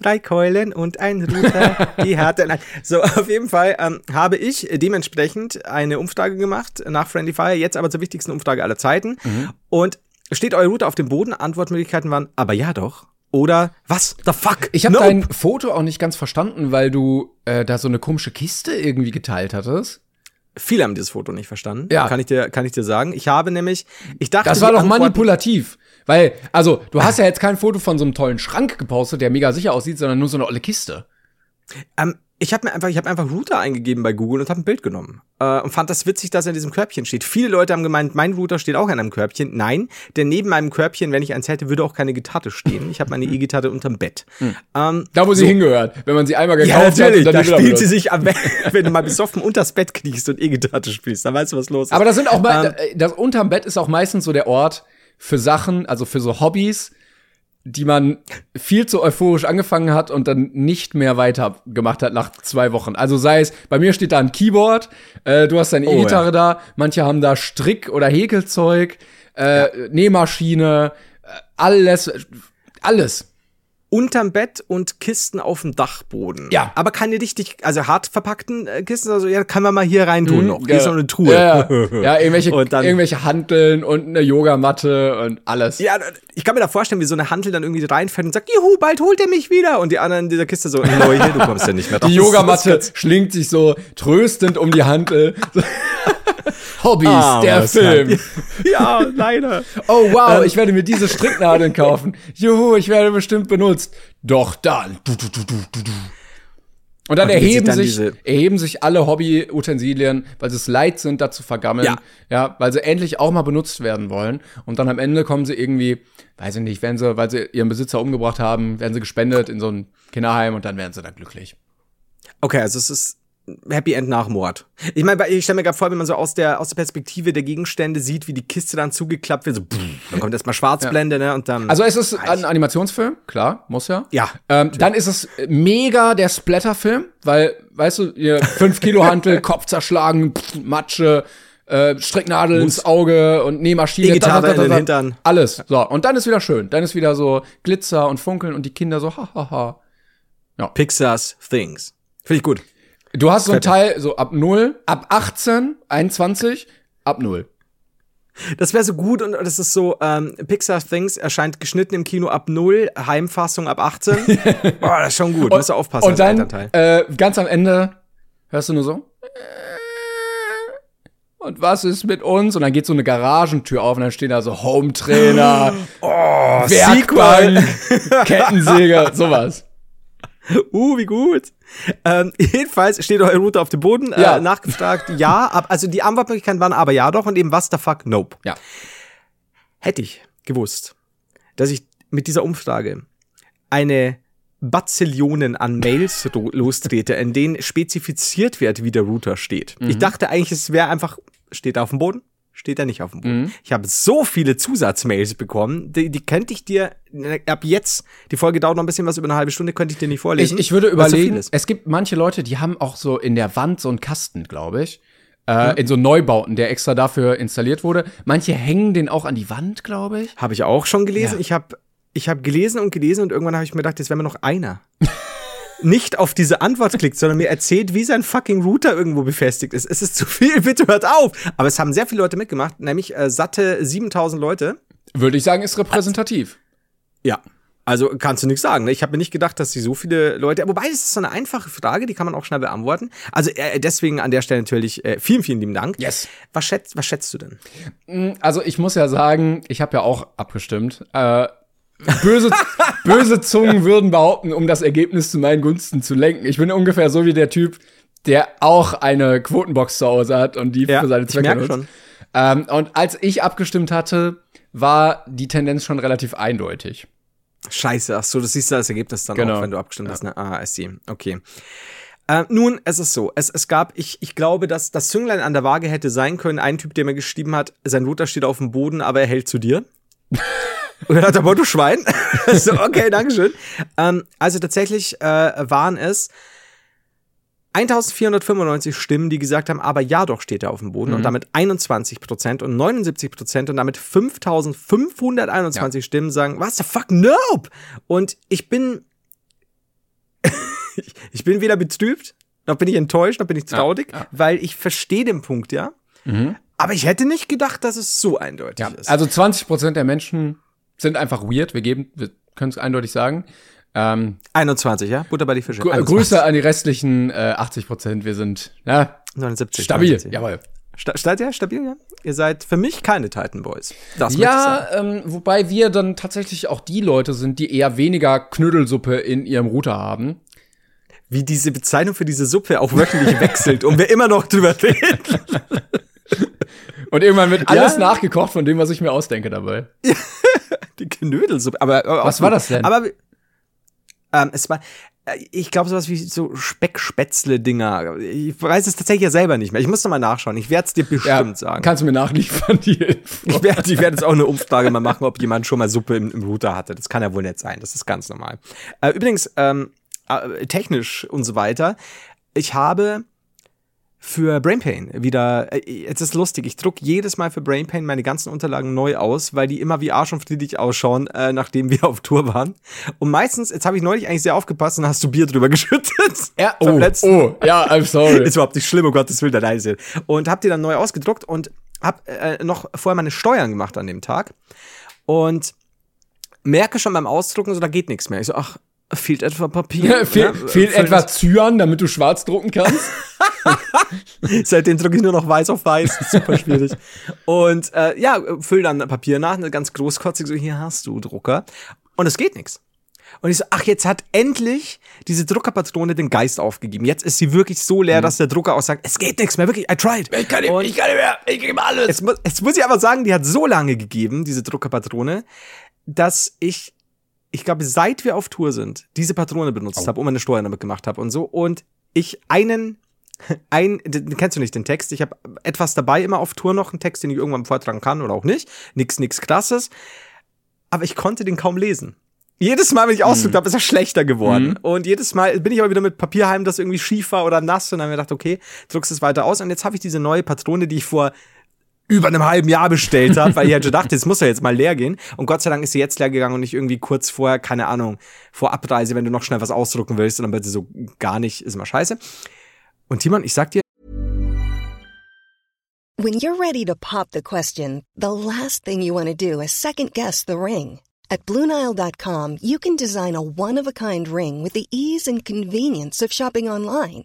Drei Keulen und ein Router, die hatte. Nein. <laughs> So, auf jeden Fall ähm, habe ich dementsprechend eine Umfrage gemacht nach Friendly Fire, jetzt aber zur wichtigsten Umfrage aller Zeiten. Mhm. Und steht euer Router auf dem Boden? Antwortmöglichkeiten waren, aber ja doch. Oder was the fuck? Ich habe Nope. dein Foto auch nicht ganz verstanden, weil du äh, da so eine komische Kiste irgendwie geteilt hattest. Viele haben dieses Foto nicht verstanden. Ja. Kann ich dir, kann ich dir sagen. Ich habe nämlich, ich dachte, Das war doch Antworten- manipulativ. Weil, also, du hast ja jetzt kein Foto von so einem tollen Schrank gepostet, der mega sicher aussieht, sondern nur so eine olle Kiste. Ähm, ich habe mir einfach, ich habe einfach Router eingegeben bei Google und habe ein Bild genommen äh, und fand das witzig, dass er in diesem Körbchen steht. Viele Leute haben gemeint, mein Router steht auch in einem Körbchen. Nein, denn neben meinem Körbchen, wenn ich eins hätte, würde auch keine Gitarre stehen. Ich habe meine E-Gitarre unterm Bett. Ähm, Da, wo sie hingehört, wenn man sie einmal gekauft ja, natürlich, hat. da dann nie spielt wieder sie sich am <laughs> wenn du mal besoffen unters Bett kriegst und E-Gitarre spielst, dann weißt du, was los ist. Aber das sind auch mal, Ähm, äh, das unterm Bett ist auch meistens so der Ort für Sachen, also für so Hobbys, die man viel zu euphorisch angefangen hat und dann nicht mehr weitergemacht hat nach zwei Wochen. Also sei es, bei mir steht da ein Keyboard, äh, du hast deine Oh, E-Gitarre ja. da, manche haben da Strick- oder Häkelzeug, äh, Nähmaschine, äh, alles, alles. Unterm Bett und Kisten auf dem Dachboden. Ja. Aber keine richtig, also hart verpackten äh, Kisten, also ja, kann man mal hier rein tun noch. Hier ist noch eine Truhe. Mhm, Ja, ja. <laughs> ja irgendwelche, Und dann- irgendwelche Hanteln und eine Yogamatte und alles. Ja, ich kann mir da vorstellen, wie so eine Handel dann irgendwie reinfällt und sagt, juhu, bald holt er mich wieder. Und die anderen in dieser Kiste so, Leute, du kommst ja nicht mehr Die Yogamatte <laughs> schlingt sich so tröstend um die Hantel. <laughs> Hobbys, Ah, der Film. <laughs> Ja, leider. Oh Ähm. wow, ich werde mir diese Stricknadeln kaufen. Juhu, ich werde bestimmt benutzt. Doch dann. Du, du, du, du, du. Und dann Und erheben dann sich, erheben sich alle Hobby-Utensilien, weil sie es leid sind, da zu vergammeln. Ja. ja, weil sie endlich auch mal benutzt werden wollen. Und dann am Ende kommen sie irgendwie, weiß ich nicht, werden sie, weil sie ihren Besitzer umgebracht haben, werden sie gespendet in so ein Kinderheim und dann werden sie da glücklich. Okay, also es ist Happy End nach Mord. Ich meine, ich stelle mir gerade vor, wenn man so aus der, aus der Perspektive der Gegenstände sieht, wie die Kiste dann zugeklappt wird, so, pff, dann kommt erstmal Schwarzblende, ne, und dann. Also es ist ein Animationsfilm, klar, muss ja. Ja. Ähm, dann ist es mega der Splatterfilm, weil, weißt du, ihr 5 Kilo Hantel, <laughs> Kopf zerschlagen, pff, Matsche, äh, Stricknadel ins Auge und Nähmaschine. E-Gitarre da, da, da, in den Hintern. Alles. So, und dann ist wieder schön. Dann ist wieder so Glitzer und Funkeln und die Kinder so, hahaha. Pixar's Things. Finde ich gut. Du hast so ein. Teil so ab 0, ab 18, 21, ab 0. Das wäre so gut und das ist so, ähm, Pixar Things erscheint geschnitten im Kino ab 0, Heimfassung ab 18. <laughs> Boah, das ist schon gut. Musst du aufpassen Und dann, äh, ganz am Ende, hörst du nur so. Und was ist mit uns? Und dann geht so eine Garagentür auf und dann stehen da so Home-Trainer, <gasps> Oh, Werkbank, <laughs> <laughs> Kettensäge, sowas. <laughs> Uh, wie gut. Ähm, <laughs> jedenfalls steht eure Route auf dem Boden, Ja. äh, nachgefragt, <laughs> ja, ab, also die Antwortmöglichkeiten waren aber ja doch und eben was the fuck, nope. Ja. Hätte ich gewusst, dass ich mit dieser Umfrage eine Bazillionen an Mails lostrete, in denen spezifiziert wird, wie der Router steht. Ich dachte eigentlich, es wäre einfach, steht er auf dem Boden? Steht er nicht auf dem Boden? Ich habe so viele Zusatzmails bekommen, die, die könnte ich dir, äh, ab jetzt, die Folge dauert noch ein bisschen was über eine halbe Stunde, könnte ich dir nicht Ich, vorlesen. ich würde so viel überlegen, ist. es gibt manche Leute, die haben auch so in der Wand so einen Kasten, glaube ich. Äh, In so Neubauten, der extra dafür installiert wurde. Manche hängen den auch an die Wand, glaube ich. Habe ich auch schon gelesen. Ja. Ich habe ich hab gelesen und gelesen und irgendwann habe ich mir gedacht, jetzt wäre mir noch einer. <laughs> Nicht auf diese Antwort klickt, sondern mir erzählt, wie sein fucking Router irgendwo befestigt ist. Es ist zu viel, <laughs> bitte hört auf. Aber es haben sehr viele Leute mitgemacht, nämlich äh, satte 7000 Leute. Würde ich sagen, ist repräsentativ. Ja. Also kannst du nichts sagen. Ne? Ich habe mir nicht gedacht, dass sie so viele Leute. Wobei, das ist so eine einfache Frage, die kann man auch schnell beantworten. Also äh, deswegen an der Stelle natürlich äh, vielen, vielen lieben Dank. Yes. Was schätzt, was schätzt du denn? Also ich muss ja sagen, ich habe ja auch abgestimmt. Äh, böse, böse Zungen würden behaupten, um das Ergebnis zu meinen Gunsten zu lenken. Ich bin ungefähr so wie der Typ, der auch eine Quotenbox zu Hause hat und die Ja, für seine ich Zwecke merke nutzt. schon. Ähm, und als ich abgestimmt hatte, war die Tendenz schon relativ eindeutig. Scheiße, ach so, das siehst du als Ergebnis dann Genau. auch, wenn du abgestimmt hast. Ne? Ah, I see. Okay. Äh, nun, es ist so. Es, es gab, ich, ich glaube, dass das Zünglein an der Waage hätte sein können. Ein Typ, der mir geschrieben hat, sein Router steht auf dem Boden, aber er hält zu dir. Und dann hat er, boah, du Schwein. <laughs> so, okay, Dankeschön. Ähm, also tatsächlich äh, waren es 1495 Stimmen, die gesagt haben, aber ja, doch steht er auf dem Boden und damit 21 Prozent und 79 Prozent und damit 5521 Stimmen sagen, was the fuck, nope! Und ich bin, <laughs> ich bin weder betrübt, noch bin ich enttäuscht, noch bin ich traurig, ja. weil ich verstehe den Punkt, ja. Aber ich hätte nicht gedacht, dass es so eindeutig ist. Also 20 Prozent der Menschen sind einfach weird. Wir geben, wir können es eindeutig sagen. Ähm, 21, ja? Butter bei die Fische. Gr- 21. Grüße an die restlichen äh, 80 Prozent. Wir sind ja, 79. stabil. 79. Jawohl. Sta seid ihr stabil, ja? Ihr seid für mich keine Titan Boys. Das. Ja, ähm, wobei wir dann tatsächlich auch die Leute sind, die eher weniger Knödelsuppe in ihrem Router haben. Wie diese Bezeichnung für diese Suppe auch wöchentlich <laughs> wechselt und wir immer noch drüber reden. <laughs> <laughs> Und irgendwann wird alles Ja. nachgekocht von dem, was ich mir ausdenke dabei. <laughs> Die Knödelsuppe. Aber, aber auch Was war das denn? Aber ähm, es war. ich glaube sowas wie so Speckspätzle-Dinger. Ich weiß es tatsächlich ja selber nicht mehr. Ich muss noch mal nachschauen. Ich werde es dir bestimmt ja, sagen. Kannst du mir nachliefern, die Info. Ich werde ich werd jetzt auch eine Umfrage mal machen, ob jemand schon mal Suppe im, im Router hatte. Das kann ja wohl nicht sein. Das ist ganz normal. Äh, übrigens, ähm, äh, technisch und so weiter. Ich habe für Brainpain wieder, äh, jetzt ist lustig, ich druck jedes Mal für Brainpain meine ganzen Unterlagen neu aus, weil die immer wie Arsch und Friedrich ausschauen, äh, nachdem wir <laughs> auf Tour waren. Und meistens, jetzt habe ich neulich eigentlich sehr aufgepasst und hast du Bier drüber <laughs> geschüttet. Ja, oh, oh, ja, I'm sorry. <laughs> ist überhaupt nicht schlimm, um Gottes Willen, da leise. Und hab die dann neu ausgedruckt und hab äh, noch vorher meine Steuern gemacht an dem Tag. Und merke schon beim Ausdrucken, so da geht nichts mehr. Ich so, ach, Fehlt etwa Papier? Fehl, ne? Fehlt etwa Zyan, damit du schwarz drucken kannst? <laughs> Seitdem drucke ich nur noch weiß auf weiß. <laughs> Super schwierig. Und äh, ja, füll dann Papier nach, eine ganz großkotzig, so hier hast du Drucker. Und es geht nichts. Und ich so, ach, jetzt hat endlich diese Druckerpatrone den Geist aufgegeben. Jetzt ist sie wirklich so leer, mhm. dass der Drucker auch sagt, es geht nichts mehr, wirklich, I tried. Ich kann nicht, ich kann nicht mehr, ich gebe alles. Jetzt, jetzt muss ich aber sagen, die hat so lange gegeben, diese Druckerpatrone, dass ich ich glaube, seit wir auf Tour sind, diese Patrone benutzt oh. habe und meine Steuern damit gemacht habe und so. Und ich einen, <laughs> ein, den kennst du nicht den Text. Ich habe etwas dabei immer auf Tour noch, einen Text, den ich irgendwann vortragen kann oder auch nicht. Nix, nix krasses. Aber ich konnte den kaum lesen. Jedes Mal, wenn ich ausgedruckt mhm. habe, ist er schlechter geworden. Mhm. Und jedes Mal bin ich aber wieder mit Papier heim, das irgendwie schief war oder nass. Und dann habe ich gedacht, okay, druckst es weiter aus. Und jetzt habe ich diese neue Patrone, die ich vor über einem halben Jahr bestellt habe, weil ich halt dachte, das muss ja jetzt mal leer gehen. Und Gott sei Dank ist sie jetzt leer gegangen und nicht irgendwie kurz vorher, keine Ahnung, vor Abreise, wenn du noch schnell was ausdrucken willst und dann wird sie so gar nicht, ist immer scheiße. Und Timon, ich sag dir. When you're ready to pop the question, the last thing you want to do is second guess the ring. At BlueNile.com you can design a one-of-a-kind ring with the ease and convenience of shopping online.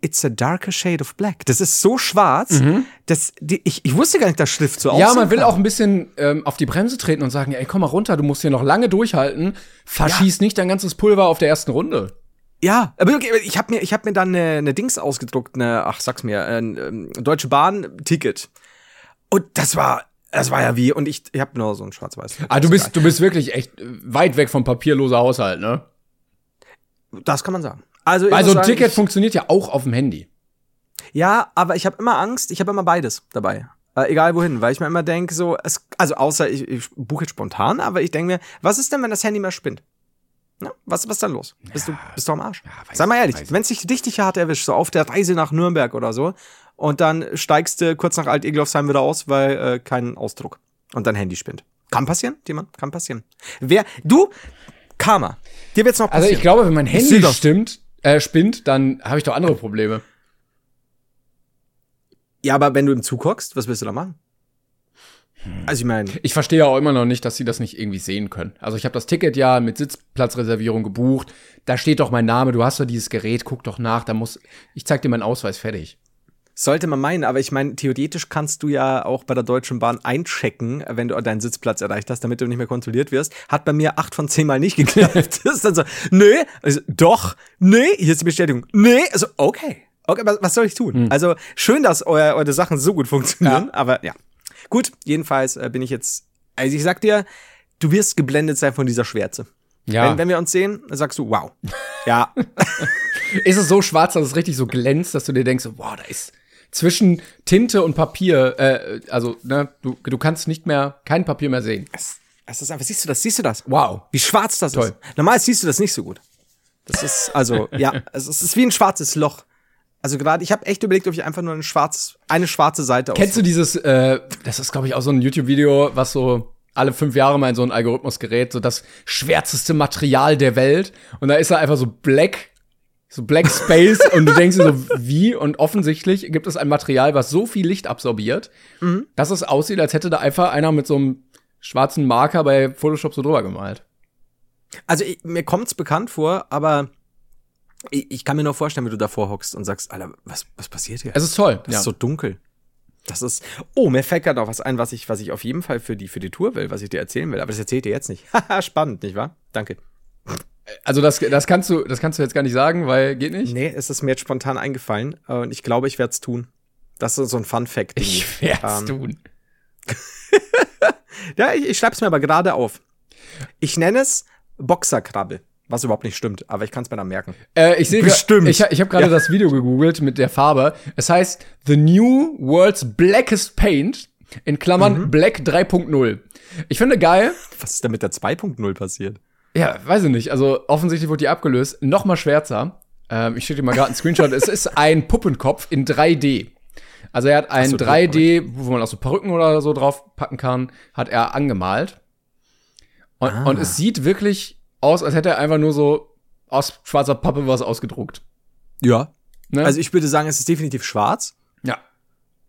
It's a darker shade of black. Das ist so schwarz, mhm. dass die, ich, ich wusste gar nicht, dass Schrift so aussieht. Ja, man will auch ein bisschen ähm, auf die Bremse treten und sagen, ey, komm mal runter, du musst hier noch lange durchhalten. Verschieß ja. nicht dein ganzes Pulver auf der ersten Runde. Ja, aber okay, ich habe mir, ich hab mir dann eine, eine Dings ausgedruckt, eine, ach sag's mir, ein, ähm, Deutsche Bahn-Ticket. Und das war, das war ja wie, und ich, ich habe nur so ein schwarz-weiß. Ah, du bist, du bist wirklich echt weit weg vom papierloser Haushalt, ne? Das kann man sagen. Also, also ein Ticket funktioniert ja auch auf dem Handy. Ja, aber ich habe immer Angst, ich habe immer beides dabei. Äh, egal wohin, weil ich mir immer denke, so, es, also außer ich, ich buche jetzt spontan, aber ich denke mir, was ist denn, wenn das Handy mal spinnt? Na, was, was ist dann los? Ja, bist, du, bist du am Arsch? Ja, Sei mal ehrlich, wenn es dich richtig hart erwischt, so auf der Reise nach Nürnberg oder so, und dann steigst du kurz nach Alt-Egelofsheim wieder aus, weil äh, kein Ausdruck. Und dein Handy spinnt. Kann passieren, jemand, kann passieren. Wer, du, Karma, dir wird's noch passieren. Also ich glaube, wenn mein Handy stimmt, äh, spinnt, dann habe ich doch andere Probleme. Ja, aber wenn du im Zug hockst, was willst du da machen? Also ich meine, ich verstehe ja auch immer noch nicht, dass sie das nicht irgendwie sehen können. Also ich habe das Ticket ja mit Sitzplatzreservierung gebucht. Da steht doch mein Name. Du hast doch dieses Gerät. Guck doch nach. Da muss ich zeig dir meinen Ausweis fertig. Sollte man meinen, aber ich meine, theoretisch kannst du ja auch bei der Deutschen Bahn einchecken, wenn du deinen Sitzplatz erreicht hast, damit du nicht mehr kontrolliert wirst. Hat bei mir acht von zehn Mal nicht <laughs> geklappt. das ist dann so, nö, also, doch, nee, hier ist die Bestätigung, nee, also, okay. Okay, was, was soll ich tun? Hm. Also, schön, dass euer, eure Sachen so gut funktionieren, ja. aber ja. Gut, jedenfalls äh, bin ich jetzt, also ich sag dir, du wirst geblendet sein von dieser Schwärze. Ja. Wenn, wenn wir uns sehen, sagst du, wow. Ja. <laughs> ist es so schwarz, dass es richtig so glänzt, dass du dir denkst, wow, da ist, zwischen Tinte und Papier, äh, also ne, du, du kannst nicht mehr kein Papier mehr sehen. Es, es ist einfach, siehst du das? Siehst du das? Wow, wie schwarz das Toll. ist. Normal siehst du das nicht so gut. Das ist also <laughs> ja, es ist wie ein schwarzes Loch. Also gerade, ich habe echt überlegt, ob ich einfach nur ein schwarz, eine schwarze Seite. Kennst du dieses? Äh, das ist glaube ich auch so ein YouTube-Video, was so alle fünf Jahre mal in so ein Algorithmus gerät, so das schwärzeste Material der Welt. Und da ist er einfach so black so Black Space und du denkst dir so, wie? Und offensichtlich gibt es ein Material, was so viel Licht absorbiert, mhm. dass es aussieht, als hätte da einfach einer mit so einem schwarzen Marker bei Photoshop so drüber gemalt. Also ich, mir kommt's bekannt vor, aber ich, ich, kann mir nur vorstellen, wie du davor hockst und sagst, Alter, was, was passiert hier? Es ist toll. Es ja. ist so dunkel. Das ist. Oh, mir fällt gerade noch was ein, was ich, was ich auf jeden Fall für die, für die Tour will, was ich dir erzählen will. Aber das erzählt dir jetzt nicht. <laughs> Haha, spannend, nicht wahr? Danke. Also das, das kannst du, das kannst du jetzt gar nicht sagen, weil geht nicht. Nee, es ist mir jetzt spontan eingefallen und ich glaube, ich werde es tun. Das ist so ein Fun Fact. Ich werde es Ähm, tun. <laughs> Ja, ich, ich schreibe es mir aber gerade auf. Ich nenne es Boxerkrabbel, was überhaupt nicht stimmt, aber ich kann es mir dann merken. Äh, ich sehe, Bestimmt. ich, ich habe gerade Ja. das Video gegoogelt mit der Farbe. Es heißt The New World's Blackest Paint in Klammern Mhm. Black 3.0. Ich finde geil. Was ist denn mit der 2.0 passiert? Ja, weiß ich nicht. Also offensichtlich wurde die abgelöst. Noch mal schwärzer. Ähm, ich schicke dir mal gerade einen Screenshot. es ist ein Puppenkopf in 3D. Also er hat ein so, 3D, wo man auch so Perücken oder so drauf packen kann, hat er angemalt. Und, Ah. und es sieht wirklich aus, als hätte er einfach nur so aus schwarzer Pappe was ausgedruckt. Ja. Ne? Also ich würde sagen, es ist definitiv schwarz, ja.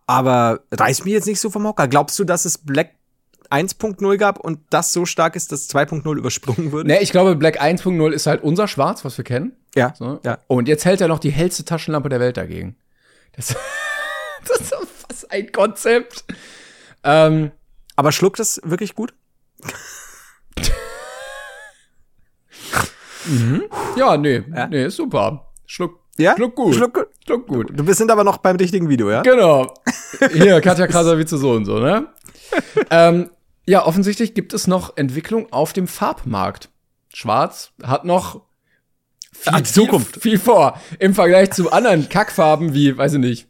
aber reißt mir jetzt nicht so vom Hocker. Glaubst du, dass es Black 1.0 gab und das so stark ist, dass 2.0 übersprungen wurde? Ne, ich glaube, Black 1.0 ist halt unser Schwarz, was wir kennen. Ja. So. Ja. Und jetzt hält er noch die hellste Taschenlampe der Welt dagegen. Das, <laughs> das ist was ein Konzept. Ähm, Aber schluckt es wirklich gut? <laughs> ja, nee, nee, ist super. Schluck, Ja? schluck gut. Schluck gut. Schluck gut. Du sind aber noch beim richtigen Video, ja? Genau. <laughs> Hier, Katja Krasavice so und so, ne? ähm, ja, offensichtlich gibt es noch Entwicklung auf dem Farbmarkt. Schwarz hat noch viel, die Zukunft. Viel, viel vor. Im Vergleich zu anderen Kackfarben wie, weiß ich nicht,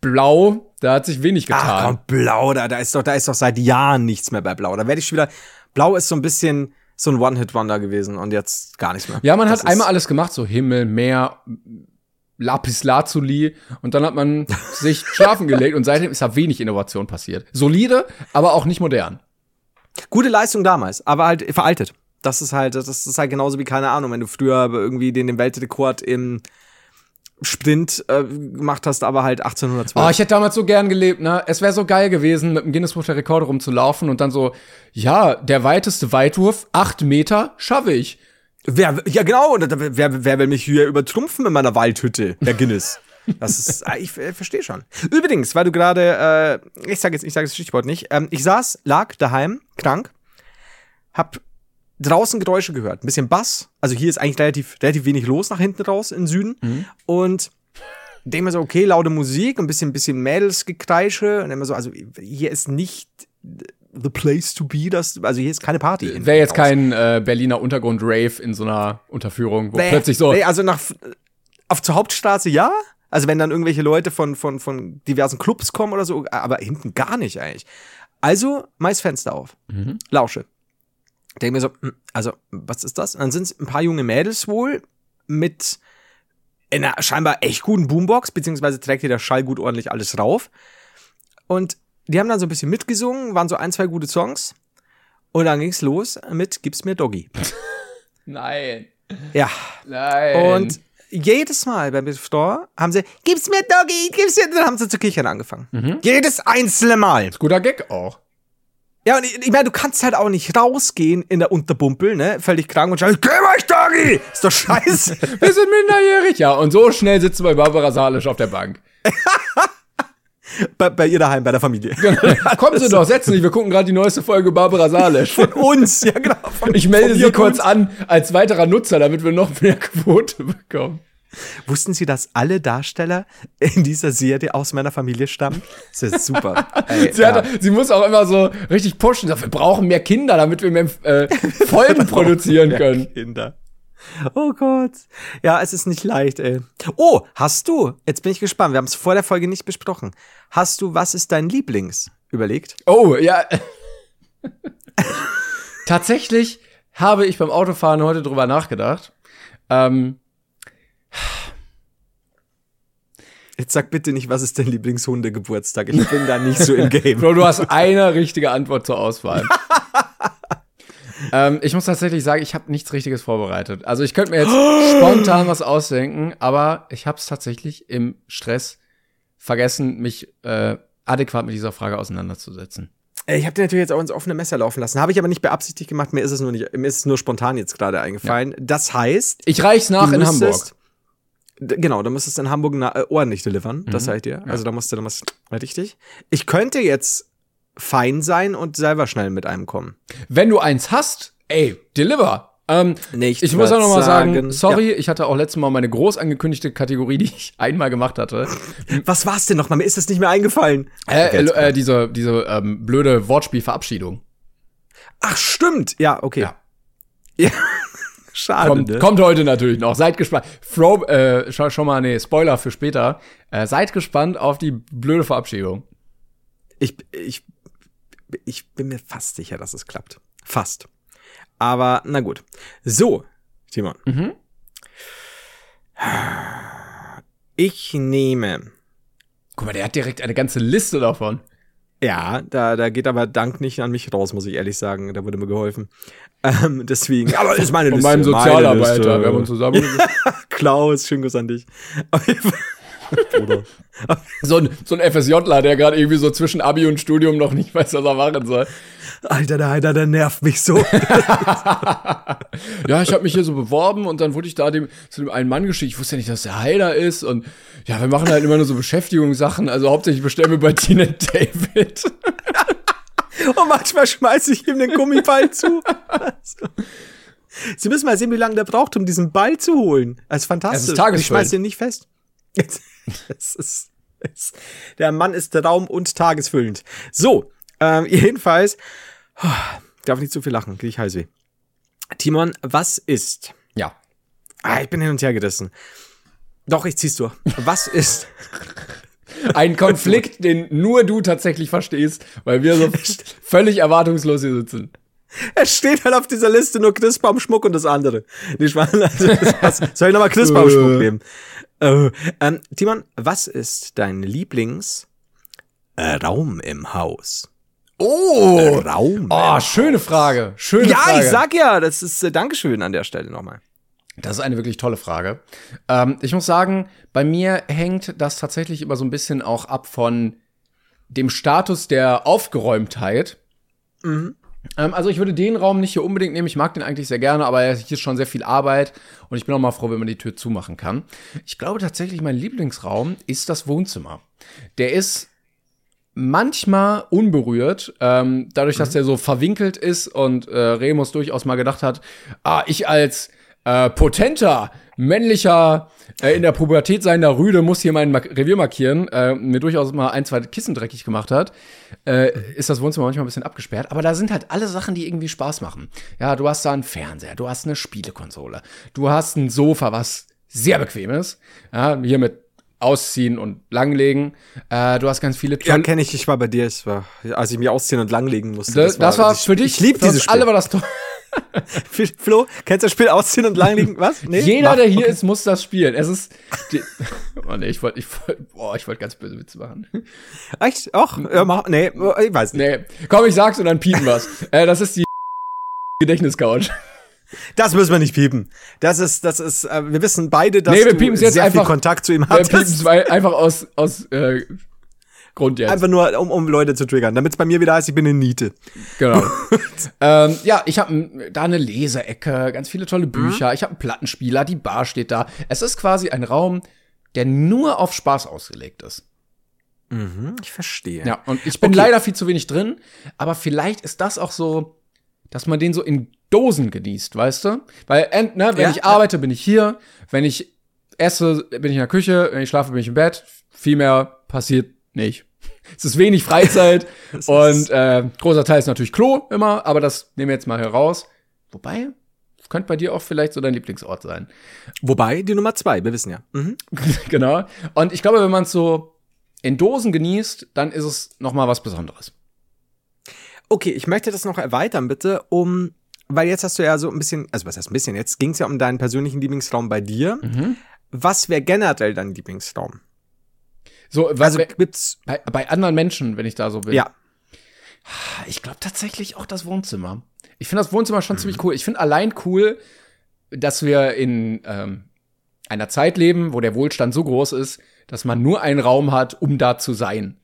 Blau, da hat sich wenig getan. Ach komm, blau, da, da ist doch, da ist doch seit Jahren nichts mehr bei blau. Da werde ich schon wieder. Blau ist so ein bisschen so ein One-Hit-Wonder gewesen und jetzt gar nichts mehr. Ja, man Das hat einmal alles gemacht, so Himmel, Meer, Lapis Lazuli und dann hat man <laughs> sich schlafen gelegt und seitdem ist da wenig Innovation passiert. Solide, aber auch nicht modern. Gute Leistung damals, aber halt veraltet. Das ist halt, das ist halt genauso wie, keine Ahnung, wenn du früher irgendwie den, den Weltrekord im Sprint äh, gemacht hast, aber halt 1812. Oh, ich hätte damals so gern gelebt, ne? Es wäre so geil gewesen, mit dem Guinness-Buch der Rekorde rumzulaufen und dann so, ja, der weiteste Weitwurf, acht Meter, schaffe ich. Wer, ja, genau, wer, wer will mich hier übertrumpfen in meiner Waldhütte? Der Guinness. Das ist, <laughs> ah, ich äh, verstehe schon. Übrigens, weil du gerade, äh, ich sage jetzt, ich sage das Stichwort nicht, ähm, ich saß, lag daheim, krank, hab draußen Geräusche gehört, ein bisschen Bass. Also hier ist eigentlich relativ, relativ wenig los nach hinten raus im Süden. Und denke mir so, okay, laute Musik, ein bisschen, bisschen Mädelsgekreische. Und immer so, also hier ist nicht the place to be, das, also hier ist keine Party. hinten Wäre jetzt kein äh, Berliner Untergrund-Rave in so einer Unterführung, wo Nee, plötzlich so, Nee, also nach, auf zur Hauptstraße ja. Also wenn dann irgendwelche Leute von, von, von diversen Clubs kommen oder so, aber hinten gar nicht eigentlich. Also, meist Fenster auf. Lausche. Denke mir so, hm, also, was ist das? Und dann sind es ein paar junge Mädels wohl mit einer scheinbar echt guten Boombox, beziehungsweise trägt hier der Schall gut ordentlich alles rauf. Und die haben dann so ein bisschen mitgesungen, waren so ein, zwei gute Songs. Und dann ging's los mit Gib's mir Doggy. <laughs> nein, Ja. nein. Und jedes Mal beim Store haben sie, gib's mir Doggy, gib's mir, dann haben sie zu kichern angefangen. Mhm. Jedes einzelne Mal. guter Gag auch. Ja, und ich, ich meine, du kannst halt auch nicht rausgehen in der Unterbumpel, ne, völlig krank und schreien, gib euch Doggy! Ist doch scheiße. <laughs> Wir sind minderjährig, ja. Und so schnell sitzt du bei Barbara Salisch auf der Bank. <laughs> bei, bei ihr daheim, bei der Familie. <laughs> Kommen Sie doch, setzen Sie sich. Wir gucken gerade die neueste Folge Barbara Salisch. Von uns, ja genau. Von, Ich melde Sie kurz uns. an als weiterer Nutzer, damit wir noch mehr <laughs> Quote bekommen. Wussten Sie, dass alle Darsteller in dieser Serie aus meiner Familie stammen? Das ist super. <laughs> Ey, Sie, hat, sie muss auch immer so richtig pushen. Wir brauchen mehr Kinder, damit wir mehr äh, Folgen produzieren können. Kinder. Oh Gott. Ja, es ist nicht leicht, ey. Oh, hast du, jetzt bin ich gespannt, wir haben es vor der Folge nicht besprochen. Hast du, was ist dein Lieblings? Überlegt? Oh, ja. <laughs> Tatsächlich habe ich beim Autofahren heute drüber nachgedacht. Ähm, Jetzt sag bitte nicht, was ist dein Lieblingshundegeburtstag? Ich bin da nicht so im <laughs> Game. Bro, du hast eine richtige Antwort zur Auswahl. <laughs> ähm, ich muss tatsächlich sagen, ich habe nichts Richtiges vorbereitet. Also ich könnte mir jetzt spontan was ausdenken, aber ich habe es tatsächlich im Stress vergessen, mich äh, adäquat mit dieser Frage auseinanderzusetzen. Ich habe dir natürlich jetzt auch ins offene Messer laufen lassen. Habe ich aber nicht beabsichtigt gemacht. Mir ist es nur nicht, mir ist es nur spontan jetzt gerade eingefallen. Das heißt, Ich reich's nach du in Hamburg. Genau, da musstest du in Hamburg na, äh, ordentlich delivern, das sag ich dir. Also da musst du, da musst richtig. Ich könnte jetzt fein sein und selber schnell mit einem kommen. Wenn du eins hast, ey, deliver. Ähm, Nichts ich muss auch noch mal sagen, sagen. sorry, ich hatte auch letztes Mal meine groß angekündigte Kategorie, <laughs> die ich einmal gemacht hatte. Was war's denn noch mal? Mir ist das nicht mehr eingefallen. Äh, äh, diese diese ähm, blöde Wortspielverabschiedung. Ach, stimmt. Ja, okay. Ja. <laughs> Ja. Schade. Kommt, ne? kommt heute natürlich noch. Seid gespannt. Fro äh, schon, schon mal, nee, Spoiler für später. Äh, seid gespannt auf die blöde Verabschiedung. Ich, ich, ich bin mir fast sicher, dass es klappt. Fast. Aber na gut. So, Timon. Mhm. Ich nehme. Guck mal, der hat direkt eine ganze Liste davon. Ja, da, da geht aber Dank nicht an mich raus, muss ich ehrlich sagen. Da wurde mir geholfen. Ähm, deswegen. Aber ist meine Von Liste. meinem meine Sozialarbeiter. Wir haben uns zusammen. <laughs> Klaus, schönen Gruß an dich. Auf jeden Fall- Bruder. <laughs> so, ein, so ein FSJler, der gerade irgendwie so zwischen Abi und Studium noch nicht weiß, was er machen soll. Alter, der Heider, der nervt mich so. <laughs> Ja, ich habe mich hier so beworben und dann wurde ich da dem, zu dem einen Mann geschickt. Ich wusste ja nicht, dass der Heider ist. Und ja, wir machen halt immer nur so Beschäftigungssachen. Also hauptsächlich bestellen wir bei Tina David. <laughs> Und manchmal schmeiße ich ihm den Gummiball zu. Sie müssen mal sehen, wie lange der braucht, um diesen Ball zu holen. Das ist fantastisch. Es ist ich schmeiße den nicht fest. <laughs> Es ist, es, der Mann ist Raum- und tagesfüllend. So, ähm, <laughs> jedenfalls, <sighs> darf nicht zu viel lachen, krieg ich Halsweh. Timon, was ist? Ja. Ah, ich bin hin und her gerissen. Doch, ich zieh's durch. Was ist? <laughs> Ein Konflikt, den nur du tatsächlich verstehst, weil wir so völlig erwartungslos hier sitzen. Es steht halt auf dieser Liste nur Christbaumschmuck und das andere. Die Schwan, also, soll ich nochmal Christbaumschmuck nehmen? Äh, ähm, Timon, was ist dein Lieblings äh, im Haus? Oh! Raum. Oh, schöne Frage. Schöne ja, Frage. ich sag ja, das ist äh, Dankeschön an der Stelle nochmal. Das ist eine wirklich tolle Frage. Ähm, ich muss sagen, bei mir hängt das tatsächlich immer so ein bisschen auch ab von dem Status der Aufgeräumtheit. Ähm, also ich würde den Raum nicht hier unbedingt nehmen. Ich mag den eigentlich sehr gerne, aber hier ist schon sehr viel Arbeit und ich bin auch mal froh, wenn man die Tür zumachen kann. Ich glaube tatsächlich, mein Lieblingsraum ist das Wohnzimmer. Der ist manchmal unberührt, ähm, dadurch, dass der so verwinkelt ist und äh, Remus durchaus mal gedacht hat, ah, ich als äh, potenter, männlicher, äh, in der Pubertät seiender Rüde muss hier mein Mark Revier markieren, äh, mir durchaus mal ein, zwei Kissen dreckig gemacht hat, äh, ist das Wohnzimmer manchmal ein bisschen abgesperrt. Aber da sind halt alle Sachen, die irgendwie Spaß machen. Ja, du hast da einen Fernseher, du hast eine Spielekonsole, du hast ein Sofa, was sehr bequem ist. Ja, hier mit Ausziehen und Langlegen. Äh, du hast ganz viele Ja, tolle kenne ich. Ich war bei dir. Es war, als ich mich ausziehen und langlegen musste. das, das war für dich. Ich liebe dieses Spiel. Alle war das toll. Flo, kennst du das Spiel ausziehen und langlegen? Was? Nee? Jeder, Mach. der hier ist, muss das spielen. Es ist. Die, <laughs> oh nee, ich wollte, ich wollte, boah, ich wollte ganz böse Witze machen. Echt? Ach, ja, mach, nee, ich weiß nicht. Nee, komm, ich sag's und dann piepen wir's. äh, das ist die <laughs> Gedächtniscouch. Das müssen wir nicht piepen. Das ist, das ist, äh, wir wissen beide, dass Nee, wir du jetzt sehr viel einfach- Kontakt zu ihm Wir hattest. piepen's weil einfach aus, aus äh, Grund jetzt. Einfach nur, um, um Leute zu triggern. Damit es bei mir wieder heißt, ich bin eine Niete. Genau. <laughs> ähm, ja, ich habe da eine Leseecke, ganz viele tolle Bücher. Ich habe einen Plattenspieler, die Bar steht da. Es ist quasi ein Raum, der nur auf Spaß ausgelegt ist. Ich verstehe. Ja, und ich bin Okay. leider viel zu wenig drin, aber vielleicht ist das auch so, dass man den so in Dosen genießt, weißt du? Weil, ne, wenn Ja, ich ja. arbeite, bin ich hier, wenn ich esse, bin ich in der Küche, wenn ich schlafe, bin ich im Bett. Viel mehr passiert nicht. Es ist wenig Freizeit <laughs> und äh, großer Teil ist natürlich Klo immer, aber das nehmen wir jetzt mal heraus. Wobei, könnte bei dir auch vielleicht so dein Lieblingsort sein. Wobei, die Nummer zwei, wir wissen ja. Mhm. <laughs> genau. Und ich glaube, wenn man es so in Dosen genießt, dann ist es noch mal was Besonderes. Okay, ich möchte das noch erweitern, bitte, um, weil jetzt hast du ja so ein bisschen, also was heißt ein bisschen, jetzt ging es ja um deinen persönlichen Lieblingsraum bei dir. Mhm. Was wäre generell dein Lieblingsraum? So, Also also gibt's, bei, bei anderen Menschen, wenn ich da so bin. ja, Ich glaube tatsächlich auch das Wohnzimmer. Ich finde das Wohnzimmer schon ziemlich cool. Ich finde allein cool, dass wir in ähm, einer Zeit leben, wo der Wohlstand so groß ist, dass man nur einen Raum hat, um da zu sein.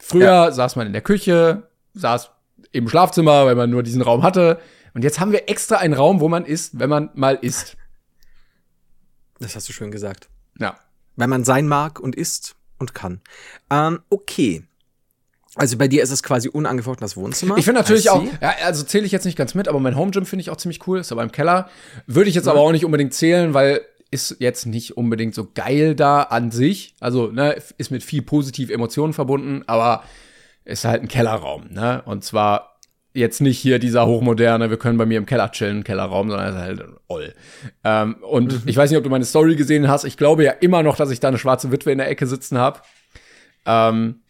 Früher saß man in der Küche, saß im Schlafzimmer, weil man nur diesen Raum hatte. Und jetzt haben wir extra einen Raum, wo man isst, wenn man mal isst. das hast du schön gesagt. Ja. Wenn man sein mag und ist und kann. Ähm, okay. Also bei dir ist es quasi unangefochten das Wohnzimmer. Ich finde natürlich auch, ja, also zähle ich jetzt nicht ganz mit, aber mein Home Gym finde ich auch ziemlich cool, ist aber im Keller. Würde ich jetzt aber auch nicht unbedingt zählen, weil ist jetzt nicht unbedingt so geil da an sich. Also, ne, ist mit viel positiv Emotionen verbunden, aber ist halt ein Kellerraum, ne? Und zwar jetzt nicht hier dieser hochmoderne, wir können bei mir im Keller chillen, Kellerraum, sondern ist halt oll. Ähm, und ich weiß nicht, ob du meine Story gesehen hast. Ich glaube ja immer noch, dass ich da eine schwarze Witwe in der Ecke sitzen habe. Ähm,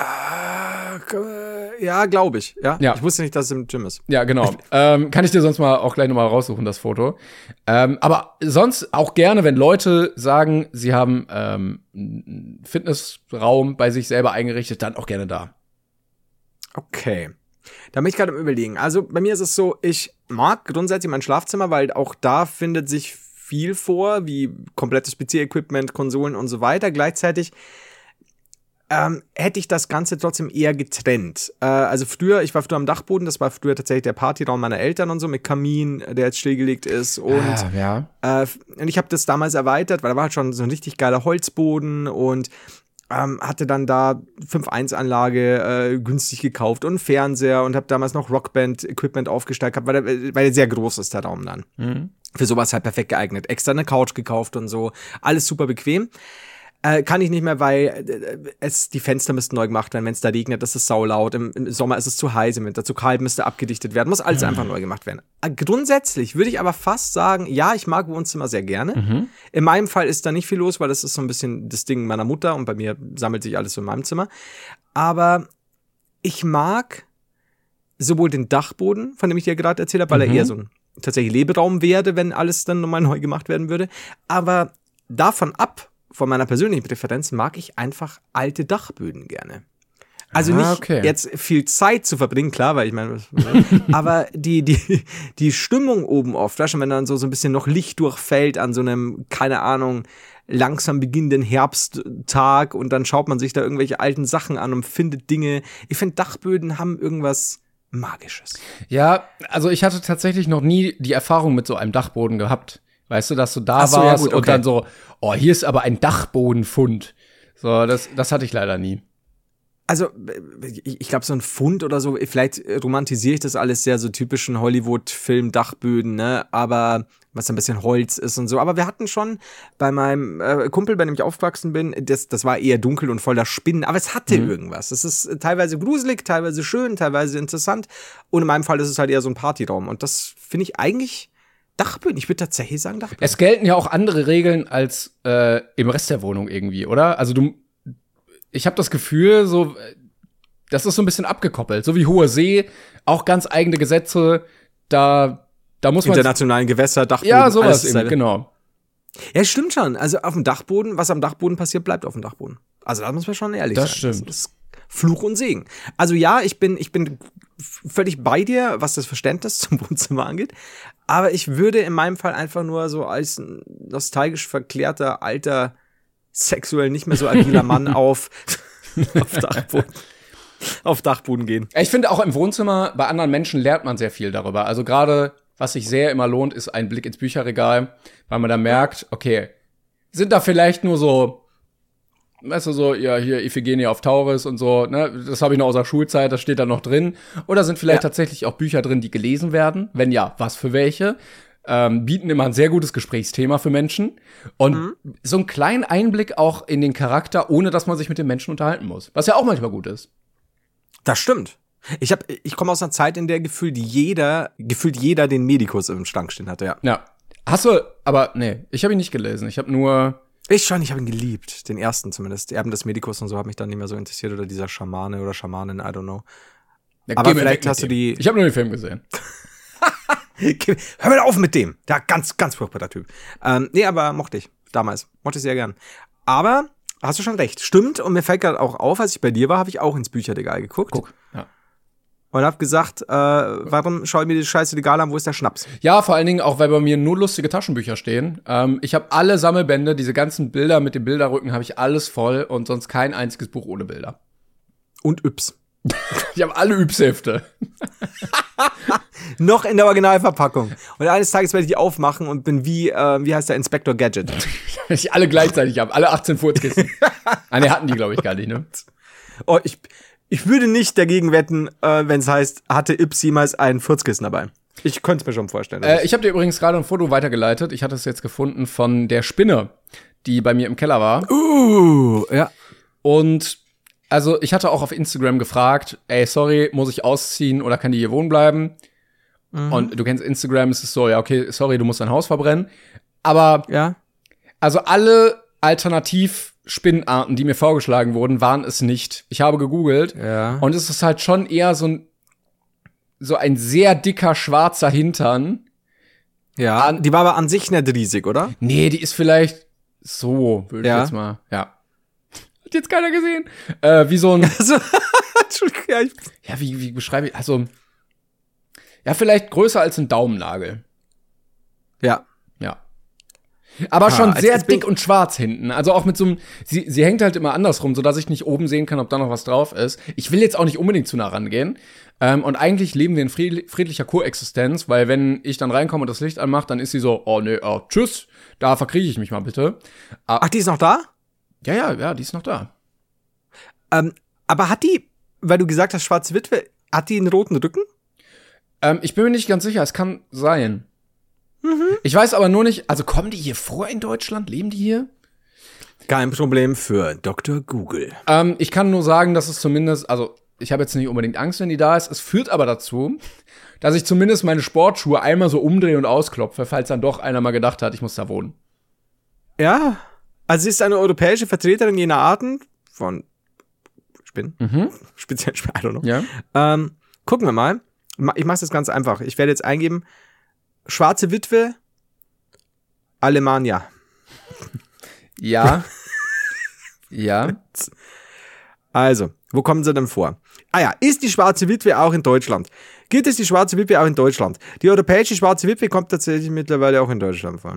Ah, äh, ja, glaube ich. Ja? Ja. Ich wusste nicht, dass es im Gym ist. Ja, genau. ähm, kann ich dir sonst mal auch gleich nochmal raussuchen, das Foto. Ähm, aber sonst auch gerne, wenn Leute sagen, sie haben ähm, einen Fitnessraum bei sich selber eingerichtet, dann auch gerne da. Okay. Da bin ich gerade am überlegen. Also bei mir ist es so, ich mag grundsätzlich mein Schlafzimmer, weil auch da findet sich viel vor, wie komplettes PC-Equipment, Konsolen und so weiter. Gleichzeitig ähm, hätte ich das Ganze trotzdem eher getrennt. Äh, also früher, ich war früher am Dachboden, das war früher tatsächlich der Partyraum meiner Eltern und so mit Kamin, der jetzt stillgelegt ist und Ah, ja. äh, und ich habe das damals erweitert, weil da war halt schon so ein richtig geiler Holzboden und ähm, hatte dann da 5.1-Anlage äh, günstig gekauft und Fernseher und habe damals noch Rockband-Equipment aufgestellt gehabt, weil der, weil der sehr groß ist, der Raum dann. Für sowas halt perfekt geeignet. Extra eine Couch gekauft und so. Alles super bequem. Äh, kann ich nicht mehr, weil äh, es die Fenster müssten neu gemacht werden. Wenn es da regnet, ist es saulaut. Im, Im Sommer ist es zu heiß, im Winter zu kalt, müsste abgedichtet werden. Muss alles einfach neu gemacht werden. Äh, grundsätzlich würde ich aber fast sagen, ja, ich mag Wohnzimmer sehr gerne. In meinem Fall ist da nicht viel los, weil das ist so ein bisschen das Ding meiner Mutter und bei mir sammelt sich alles so in meinem Zimmer. Aber ich mag sowohl den Dachboden, von dem ich dir gerade erzählt habe, weil er eher so ein tatsächlich Leberaum wäre, wenn alles dann nochmal neu gemacht werden würde. Aber davon ab, von meiner persönlichen Präferenz, mag ich einfach alte Dachböden gerne. Also Ah, nicht okay. jetzt viel Zeit zu verbringen, klar, weil ich meine, <laughs> aber die, die, die Stimmung oben oft, weißt du, wenn dann so, so ein bisschen noch Licht durchfällt an so einem, keine Ahnung, langsam beginnenden Herbsttag und dann schaut man sich da irgendwelche alten Sachen an und findet Dinge. Ich finde, Dachböden haben irgendwas Magisches. Ja, also ich hatte tatsächlich noch nie die Erfahrung mit so einem Dachboden gehabt. Weißt du, dass du da so, ja, warst gut, und okay. dann so, oh, hier ist aber ein Dachbodenfund. So, das, das hatte ich leider nie. Also, ich, glaube, so ein Fund oder so, vielleicht romantisiere ich das alles sehr, so typischen Hollywood-Film-Dachböden, ne? Aber was ein bisschen Holz ist und so. Aber wir hatten schon bei meinem äh, Kumpel, bei dem ich aufgewachsen bin, das, das war eher dunkel und voller Spinnen, aber es hatte irgendwas. Es ist teilweise gruselig, teilweise schön, teilweise interessant. Und in meinem Fall ist es halt eher so ein Partyraum. Und das finde ich eigentlich Dachböden. Ich würde tatsächlich sagen Dachböden. Es gelten ja auch andere Regeln als äh, im Rest der Wohnung irgendwie, oder? Also du, ich habe das Gefühl, so, äh, das ist so ein bisschen abgekoppelt. So wie Hohe See, auch ganz eigene Gesetze. Da, da muss man. Internationalen Gewässer, Dachböden, Ja, alles sowas eben, genau. Ja, stimmt schon. Also auf dem Dachboden, was am Dachboden passiert, bleibt auf dem Dachboden. Also da muss man schon ehrlich Das sein. stimmt. Das ist Fluch und Segen. Also ja, ich bin, ich bin völlig bei dir, was das Verständnis <laughs> zum Wohnzimmer angeht. Aber ich würde in meinem Fall einfach nur so als nostalgisch verklärter, alter, sexuell nicht mehr so agiler Mann <laughs> auf, auf Dachboden, auf Dachboden gehen. Ich finde auch im Wohnzimmer bei anderen Menschen lernt man sehr viel darüber. Also gerade, was sich sehr immer lohnt, ist ein Blick ins Bücherregal, weil man da merkt, okay, sind da vielleicht nur so, weißt du, so, ja, hier Iphigenie auf Tauris und so, ne, das habe ich noch aus der Schulzeit, das steht da noch drin. Oder sind vielleicht Ja. tatsächlich auch Bücher drin, die gelesen werden? Wenn ja, was für welche? Ähm, bieten immer ein sehr gutes Gesprächsthema für Menschen. Und so einen kleinen Einblick auch in den Charakter, ohne dass man sich mit dem Menschen unterhalten muss. Was ja auch manchmal gut ist. Das stimmt. Ich hab, ich komme aus einer Zeit, in der gefühlt jeder, gefühlt jeder den Medikus im Schrank stehen hatte, ja. Ja. Hast du, aber nee, ich habe ihn nicht gelesen. Ich habe nur. Ich schon, ich habe ihn geliebt. Den ersten zumindest. Erben des Medikus und so hat mich dann nicht mehr so interessiert. Oder dieser Schamane oder Schamanin, I don't know. Ja, Aber vielleicht hast du die- Ich habe nur den Film gesehen. <laughs> Hör mal auf mit dem. Ja, ganz, ganz furchtbarer Typ. Ähm, nee, aber mochte ich. Damals. Mochte ich sehr gern. Aber hast du schon recht. Stimmt. Und mir fällt gerade auch auf, als ich bei dir war, habe ich auch ins Bücherregal geguckt. Guck. Ja. Und habe gesagt, äh, warum schaue ich mir die scheiße Regal an, wo ist der Schnaps? ja, vor allen Dingen auch, weil bei mir nur lustige Taschenbücher stehen. Ähm, ich habe alle Sammelbände, diese ganzen Bilder mit dem Bilderrücken habe ich alles voll und sonst kein einziges Buch ohne Bilder. Und Yps. <laughs> Ich habe alle Übshefte. <laughs> Noch in der Originalverpackung. Und eines Tages werde ich die aufmachen und bin wie, äh, wie heißt der, Inspector Gadget. <laughs> ich alle gleichzeitig habe, alle 18 Furzkissen. ah, ne, hatten die, glaube ich, gar nicht, ne? Oh, ich, ich würde nicht dagegen wetten, äh, wenn es heißt, hatte Ips jemals ein Furzkissen dabei. Ich könnte es mir schon vorstellen. Äh, ich habe dir übrigens gerade ein Foto weitergeleitet. Ich hatte es jetzt gefunden von der Spinne, die bei mir im Keller war. uh, ja. Und also ich hatte auch auf Instagram gefragt, ey, sorry, muss ich ausziehen oder kann die hier wohnen bleiben? Mhm. Und du kennst Instagram, es ist so, ja, okay, sorry, du musst dein Haus verbrennen. Aber ja. also alle Alternativspinnenarten, die mir vorgeschlagen wurden, waren es nicht. Ich habe gegoogelt ja. und es ist halt schon eher so ein so ein sehr dicker schwarzer Hintern. Ja, an, die war aber an sich nicht riesig, oder? Nee, die ist vielleicht so, würde ja. ich jetzt mal, ja. Hat jetzt keiner gesehen. Äh, wie so ein. <laughs> Also, ja, wie, wie beschreibe ich? Also, ja, vielleicht größer als ein Daumennagel. Ja. Aber ah, schon sehr dick und schwarz hinten. Also auch mit so einem, sie, sie hängt halt immer andersrum, so dass ich nicht oben sehen kann, ob da noch was drauf ist. Ich will jetzt auch nicht unbedingt zu nah rangehen. Ähm, und eigentlich leben wir in friedlicher Koexistenz, weil wenn ich dann reinkomme und das Licht anmache, dann ist sie so, oh nee, oh, tschüss, da verkriege ich mich mal bitte. Ah, Ach, die ist noch da? Ja, ja, ja, die ist noch da. Ähm, aber hat die, weil du gesagt hast, schwarze Witwe, hat die einen roten Rücken? Ähm, ich bin mir nicht ganz sicher, es kann sein. Mhm. Ich weiß aber nur nicht, also kommen die hier vor in Deutschland? Leben die hier? Kein Problem für Dr. Google. Ähm, ich kann nur sagen, dass es zumindest, also ich habe jetzt nicht unbedingt Angst, wenn die da ist. Es führt aber dazu, dass ich zumindest meine Sportschuhe einmal so umdrehe und ausklopfe, falls dann doch einer mal gedacht hat, ich muss da wohnen. Ja, also sie ist eine europäische Vertreterin jener Arten von Spinnen. Mhm. <laughs> Speziell Spinnen, I don't know. Ja. Ähm, gucken wir mal. Ich mache das ganz einfach. Ich werde jetzt eingeben, schwarze Witwe, Alemannia. <laughs> Ja. ja. Also, wo kommen sie denn vor? Ah ja, ist die schwarze Witwe auch in Deutschland? Gibt es die schwarze Witwe auch in Deutschland? Die europäische schwarze Witwe kommt tatsächlich mittlerweile auch in Deutschland vor.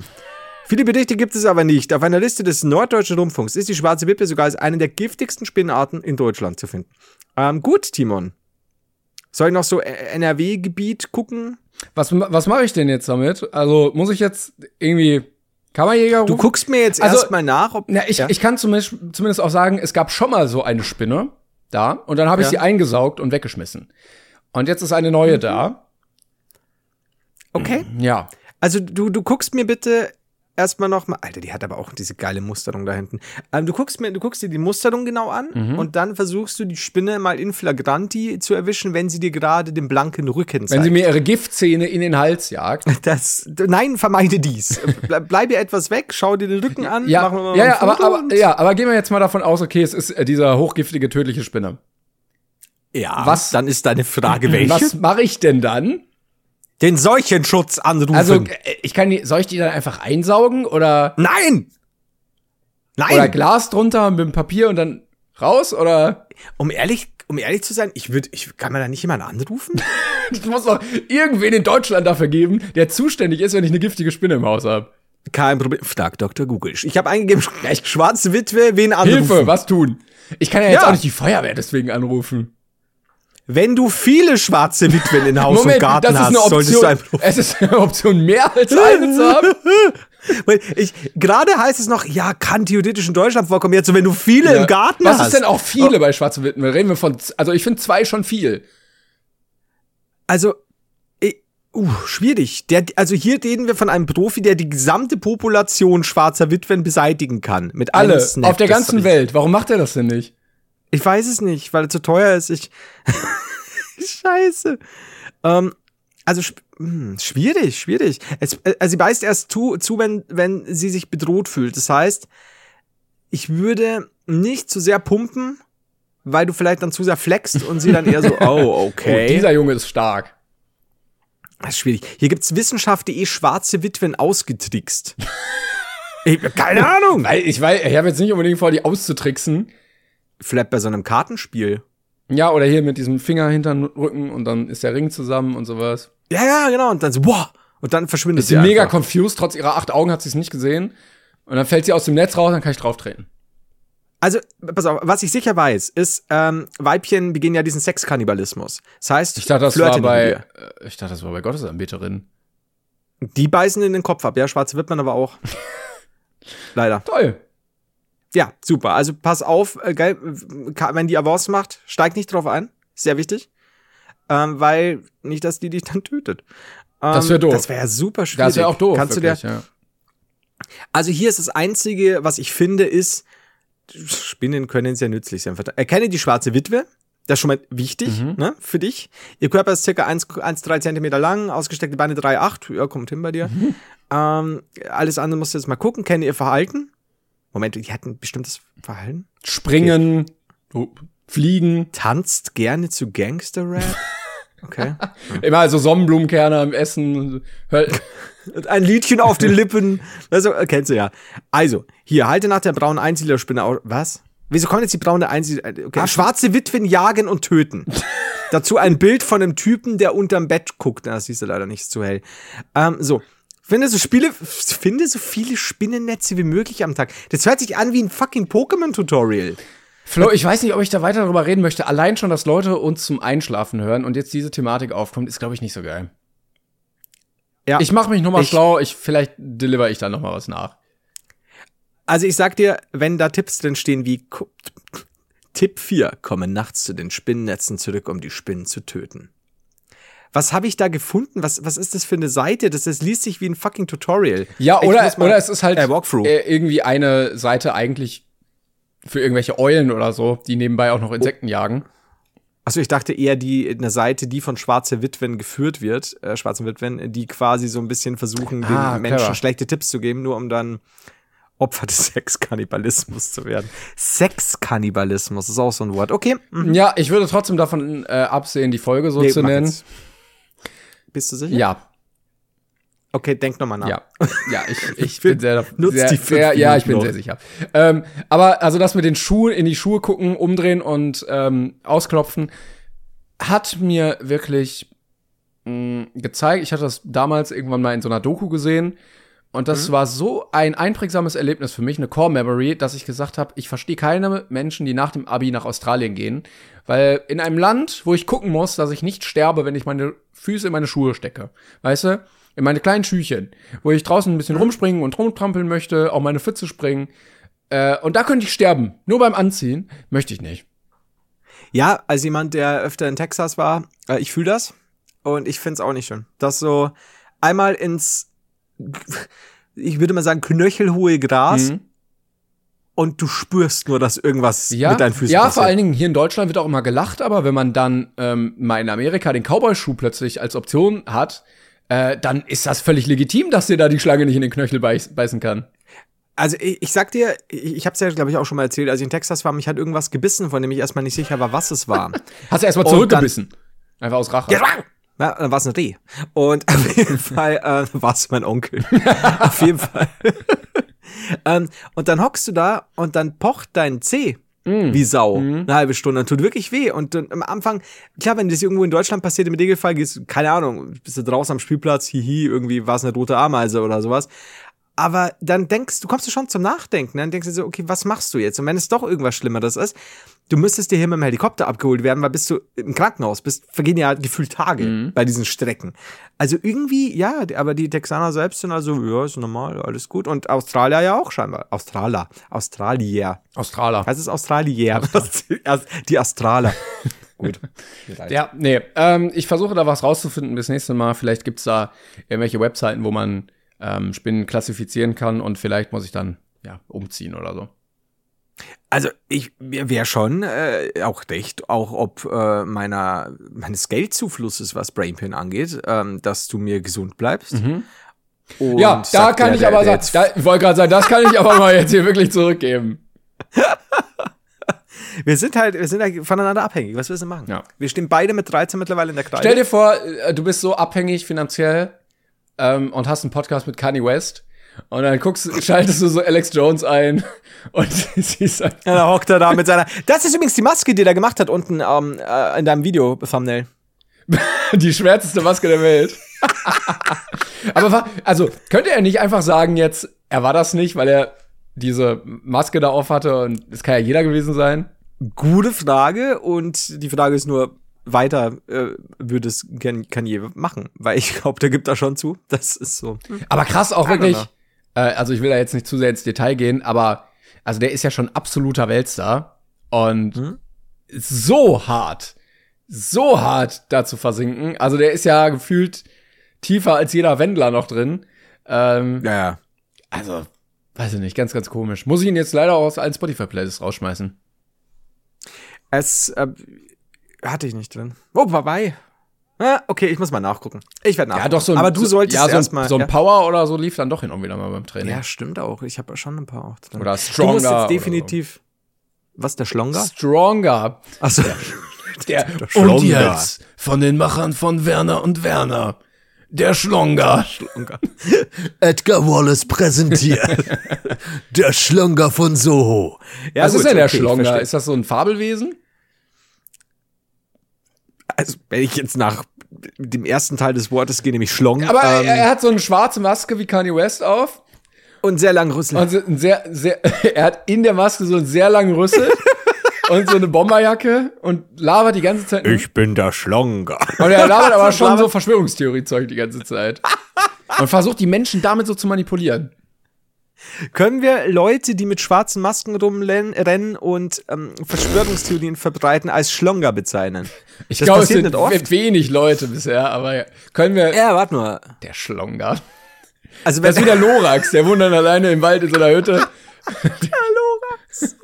Viele Berichte gibt es aber nicht. Auf einer Liste des Norddeutschen Rundfunks ist die schwarze Witwe sogar als eine der giftigsten Spinnenarten in Deutschland zu finden. Ähm, gut, Timon. Soll ich noch so NRW-Gebiet gucken? Was, was mache ich denn jetzt damit? Also muss ich jetzt irgendwie Kammerjäger rufen? Du guckst mir jetzt also, erstmal nach, ob. Na, ich, ja? ich kann zumindest, zumindest auch sagen, es gab schon mal so eine Spinne da und dann habe ich ja. sie eingesaugt und weggeschmissen. Und jetzt ist eine neue mhm. da. Okay. Ja. Also du, du guckst mir bitte erstmal noch mal, Alter, die hat aber auch diese geile Musterung da hinten. Ähm, du guckst mir, du guckst dir die Musterung genau an mhm. und dann versuchst du die Spinne mal in flagranti zu erwischen, wenn sie dir gerade den blanken Rücken zeigt. Wenn sie mir ihre Giftzähne in den Hals jagt. <laughs> Das, nein, vermeide dies. Bleib ihr etwas weg, schau dir den Rücken an. Ja, ja, ja aber, aber, ja, aber gehen wir jetzt mal davon aus, okay, es ist äh, dieser hochgiftige tödliche Spinne. Ja, was, dann ist deine Frage, <clears throat> welche? Was mache ich denn dann? Den Seuchenschutz anrufen. Also, äh, ich kann die, soll ich die dann einfach einsaugen oder? Nein! Nein! Oder Glas drunter mit dem Papier und dann raus oder? Um ehrlich, um ehrlich zu sein, ich würde, ich kann man da nicht jemanden anrufen? <laughs> ich muss doch irgendwen in Deutschland dafür geben, der zuständig ist, wenn ich eine giftige Spinne im Haus habe. Kein Problem. Frag Dr. Google. Ich habe eingegeben, <laughs> schwarze Witwe, wen anrufen? Hilfe, was tun? Ich kann ja jetzt ja. auch nicht die Feuerwehr deswegen anrufen. Wenn du viele schwarze Witwen in Haus Moment, und Garten hast, solltest du einfach. Es ist eine Option, mehr als eine zu haben. <laughs> Gerade heißt es noch, ja, kann theoretisch in Deutschland vorkommen. Jetzt, wenn du viele ja. im Garten Was hast. Was ist denn auch viele oh. bei schwarzen Witwen? Reden wir von, also ich finde zwei schon viel. Also, uh, schwierig. Der, also hier reden wir von einem Profi, der die gesamte Population schwarzer Witwen beseitigen kann. Mit Alle, auf der ganzen Welt. Warum macht er das denn nicht? Ich weiß es nicht, weil er zu teuer ist. Ich. <laughs> Scheiße. Ähm, also hm, schwierig, schwierig. Es, äh, also sie beißt erst zu, zu wenn, wenn sie sich bedroht fühlt. Das heißt, ich würde nicht zu sehr pumpen, weil du vielleicht dann zu sehr flexst und sie dann eher so, <laughs> oh, okay. Oh, dieser Junge ist stark. Das ist schwierig. Hier gibt's Wissenschaft.de schwarze Witwen ausgetrickst. <laughs> ich, keine Ahnung. Weil ich weiß, ich habe jetzt nicht unbedingt vor, die auszutricksen. Vielleicht bei so einem Kartenspiel. Ja, oder hier mit diesem Finger hinter den Rücken und dann ist der Ring zusammen und sowas. Ja, ja, genau. Und dann so, boah. Und dann verschwindet sie. Ist sie mega confused, trotz ihrer acht Augen hat sie es nicht gesehen. Und dann fällt sie aus dem Netz raus, dann kann ich drauf treten. Also, pass auf, was ich sicher weiß, ist, ähm, Weibchen begehen ja diesen Sexkannibalismus. Das heißt, Ich dachte, das flirten war bei, äh, ich dachte, das war bei Gottesanbeterin. dir. Die beißen in den Kopf ab, ja, schwarze Wittmann aber auch. <laughs> Leider. Toll. Ja, super. Also pass auf, äh, geil, wenn die Avance macht, steig nicht drauf ein. Sehr wichtig. Ähm, weil nicht, dass die dich dann tötet. Ähm, Das wär doof. Das wäre ja super schwierig. Das wäre auch doof. Kannst wirklich, du dir, ja. also hier ist das Einzige, was ich finde, ist, Spinnen können sehr nützlich sein. Erkenne die schwarze Witwe. Das ist schon mal wichtig, Mhm. ne, für dich. Ihr Körper ist circa 1 1,3 Zentimeter lang, ausgestreckte Beine 3,8. Ja, kommt hin bei dir. Mhm. Ähm, alles andere musst du jetzt mal gucken. Kenne ihr Verhalten. Moment, die hat ein bestimmtes Verhalten. Springen, oh, fliegen, Tanzt gerne zu Gangster-Rap. <laughs> Okay. immer so Sonnenblumenkerne am Essen. <laughs> Ein Liedchen auf den Lippen. Also, äh, kennst du ja. Also, hier, halte nach der braunen Einsiedlerspinne aus. Was? Wieso kommt jetzt die braune Einsiedler? Okay. Schwarze Witwen jagen und töten. <laughs> Dazu ein Bild von einem Typen, der unterm Bett guckt. Na, Das siehst du leider nicht, ist zu hell. Ähm, so. Finde so Spiele, finde so viele Spinnennetze wie möglich am Tag. Das hört sich an wie ein fucking Pokémon-Tutorial. Flo, ich weiß nicht, ob ich da weiter darüber reden möchte. Allein schon, dass Leute uns zum Einschlafen hören und jetzt diese Thematik aufkommt, ist, glaube ich, nicht so geil. Ja. Ich mache mich nochmal schlau. Ich, vielleicht deliver ich da noch mal was nach. Also ich sag dir, wenn da Tipps drin stehen wie Tipp 4, komme nachts zu den Spinnennetzen zurück, um die Spinnen zu töten. Was habe ich da gefunden? Was, was ist das für eine Seite? Das, das liest sich wie ein fucking Tutorial. Ja, oder, mal- oder es ist halt äh, irgendwie eine Seite eigentlich für irgendwelche Eulen oder so, die nebenbei auch noch Insekten jagen. Achso, ich dachte eher die eine Seite, die von Schwarze Witwen geführt wird, äh, Schwarzen Witwen, die quasi so ein bisschen versuchen, den Ah, Menschen clever. schlechte Tipps zu geben, nur um dann Opfer des <laughs> Sexkannibalismus zu werden. Sexkannibalismus ist auch so ein Wort. Okay. mhm. Ja, ich würde trotzdem davon äh, absehen, die Folge so Nee, zu nennen. jetzt. Bist du sicher? Ja, Okay, denk nochmal nach. ja, ja, ich, <laughs> ich bin sehr, sehr, die sehr ja, ich bin Minuten sehr sicher. Ähm, aber also das mit den Schuhen, in die Schuhe gucken, umdrehen und ähm, ausklopfen, hat mir wirklich mh, gezeigt. Ich hatte das damals irgendwann mal in so einer Doku gesehen. Und das Mhm. war so ein einprägsames Erlebnis für mich, eine Core Memory, dass ich gesagt habe, ich verstehe keine Menschen, die nach dem Abi nach Australien gehen, weil in einem Land, wo ich gucken muss, dass ich nicht sterbe, wenn ich meine Füße in meine Schuhe stecke, weißt du, in meine kleinen Schüchen, wo ich draußen ein bisschen rumspringen und rumtrampeln möchte, auch meine Pfütze springen, äh, und da könnte ich sterben, nur beim Anziehen, möchte ich nicht. Ja, als jemand, der öfter in Texas war, äh, ich fühle das und ich find's auch nicht schön. Das so einmal ins, ich würde mal sagen, knöchelhohe Gras Mhm. und du spürst nur, dass irgendwas Ja, mit deinen Füßen ja passiert. vor allen Dingen hier in Deutschland wird auch immer gelacht, aber wenn man dann ähm, mal in Amerika den Cowboy-Schuh plötzlich als Option hat, äh, dann ist das völlig legitim, dass dir da die Schlange nicht in den Knöchel beiß, beißen kann. Also ich, ich sag dir, ich, ich habe es ja, glaube ich, auch schon mal erzählt, als ich in Texas war, mich hat irgendwas gebissen, von dem ich erstmal nicht sicher war, was es war. <laughs> Hast du erstmal zurückgebissen. Einfach aus Rache. Ja, dann war es ein Reh. Und <laughs> auf jeden Fall äh, war es mein Onkel. <laughs> auf jeden Fall. <laughs> ähm, und dann hockst du da und dann pocht dein Zeh wie Sau. Eine halbe Stunde. Und tut wirklich weh. Und dann am Anfang, klar, wenn das irgendwo in Deutschland passiert, im Regelfall gehst du, keine Ahnung, bist du draußen am Spielplatz, hihi, irgendwie war es eine rote Ameise oder sowas. Aber dann denkst du, kommst du schon zum Nachdenken. Dann denkst du so, okay, was machst du jetzt? Und wenn es doch irgendwas Schlimmeres ist, du müsstest dir hier mit dem Helikopter abgeholt werden, weil bist du im Krankenhaus bist, vergehen ja gefühlt Tage bei diesen Strecken. Also irgendwie, ja, aber die Texaner selbst sind also, ja, ist normal, alles gut. Und Australier ja auch scheinbar. Australer. Australier. Australer. Was ist Australier? Was- <laughs> die Australer. <laughs> gut. Ja, nee. Ähm, ich versuche da was rauszufinden bis nächstes Mal. Vielleicht gibt's da irgendwelche Webseiten, wo man ähm, Spinnen klassifizieren kann und vielleicht muss ich dann ja umziehen oder so. Also ich wäre schon äh, auch recht, auch ob äh, meiner meines Geldzuflusses, was Brainpin angeht, ähm, dass du mir gesund bleibst. Und ja, da kann der, ich aber sagen, jetzt- da, ich wollte gerade sagen, das kann ich aber mal jetzt hier wirklich zurückgeben. <laughs> wir sind halt, wir sind halt voneinander abhängig. Was willst du machen? Ja. Wir stehen beide mit 13 mittlerweile in der Kreide. Stell dir vor, äh, du bist so abhängig finanziell ähm, und hast einen Podcast mit Kanye West und dann guckst, schaltest du so Alex Jones ein <laughs> und siehst einfach, ja, da hockt er da mit seiner. Das ist übrigens die Maske, die er gemacht hat unten ähm, äh, in deinem Video Thumbnail. <laughs> die schwärzeste Maske der Welt. <laughs> Aber wa- also könnte er nicht einfach sagen jetzt, er war das nicht, weil er diese Maske da auf hatte und es kann ja jeder gewesen sein. Gute Frage und die Frage ist nur, weiter äh, würde es Kanye machen, weil ich glaube, der gibt da schon zu. Das ist so. Aber krass auch wirklich. Äh, also ich will da jetzt nicht zu sehr ins Detail gehen, aber also der ist ja schon absoluter Weltstar und hm? so hart, so hart da zu versinken. Also der ist ja gefühlt tiefer als jeder Wendler noch drin. Ähm, ja, ja. Also weiß ich nicht, ganz, ganz komisch. Muss ich ihn jetzt leider aus allen Spotify-Playlists rausschmeißen. Es äh, hatte ich nicht drin. Oh, vorbei. Ah, okay, ich muss mal nachgucken. Ich werde nachgucken. Ja, doch so ein, Aber du solltest ja, so erstmal. So ein ja. Power oder so lief dann doch hin und wieder mal beim Training. Ja, stimmt auch. Ich habe schon ein paar auch drin. Oder Stronger. Du musst jetzt definitiv. So. Was, der Schlonger? Stronger. Achso. <laughs> Der, der und jetzt von den Machern von Werner und Werner. Der Schlonga. Schlonga. <laughs> Edgar Wallace präsentiert. <laughs> der Schlonga von Soho. Ja, Was gut, ist denn der okay, Schlonga? Ist das so ein Fabelwesen? Also, wenn ich jetzt nach dem ersten Teil des Wortes gehe, nämlich Schlong. Aber ähm, er hat so eine schwarze Maske wie Kanye West auf. Und sehr langen Rüssel. Und so sehr, sehr, <laughs> er hat in der Maske so einen sehr langen Rüssel. <laughs> und so eine Bomberjacke und labert die ganze Zeit. Ich bin der Schlonga. Und er labert aber <laughs> schon so Verschwörungstheorie-Zeug die ganze Zeit. Und versucht die Menschen damit so zu manipulieren. Können wir Leute, die mit schwarzen Masken rumrennen und ähm, Verschwörungstheorien verbreiten, als Schlonga bezeichnen? Ich glaube, es sind wenig Leute bisher, aber können wir. Ja, warte mal. Der Schlonga. Also, das ist wieder Lorax, der wohnt dann alleine im Wald in so einer Hütte. <laughs> der Lorax.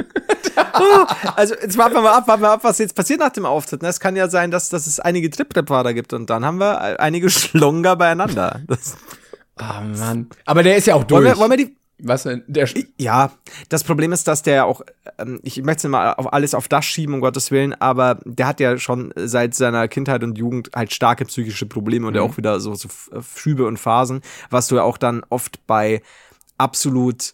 oh, also, jetzt warten wir mal ab, warten wir ab, was jetzt passiert nach dem Auftritt. Ne? Es kann ja sein, dass, dass es einige Trip-Rap-Fahrer gibt und dann haben wir einige Schlonga beieinander. Ah, oh Mann. Aber der ist ja auch durch. Wollen wir, wollen wir die, was denn? Der ja, das Problem ist, dass der auch, ähm, ich möchte mal auf alles auf das schieben, um Gottes Willen, aber der hat ja schon seit seiner Kindheit und Jugend halt starke psychische Probleme und mhm. auch wieder so, so Schübe und Phasen, was du ja auch dann oft bei absolut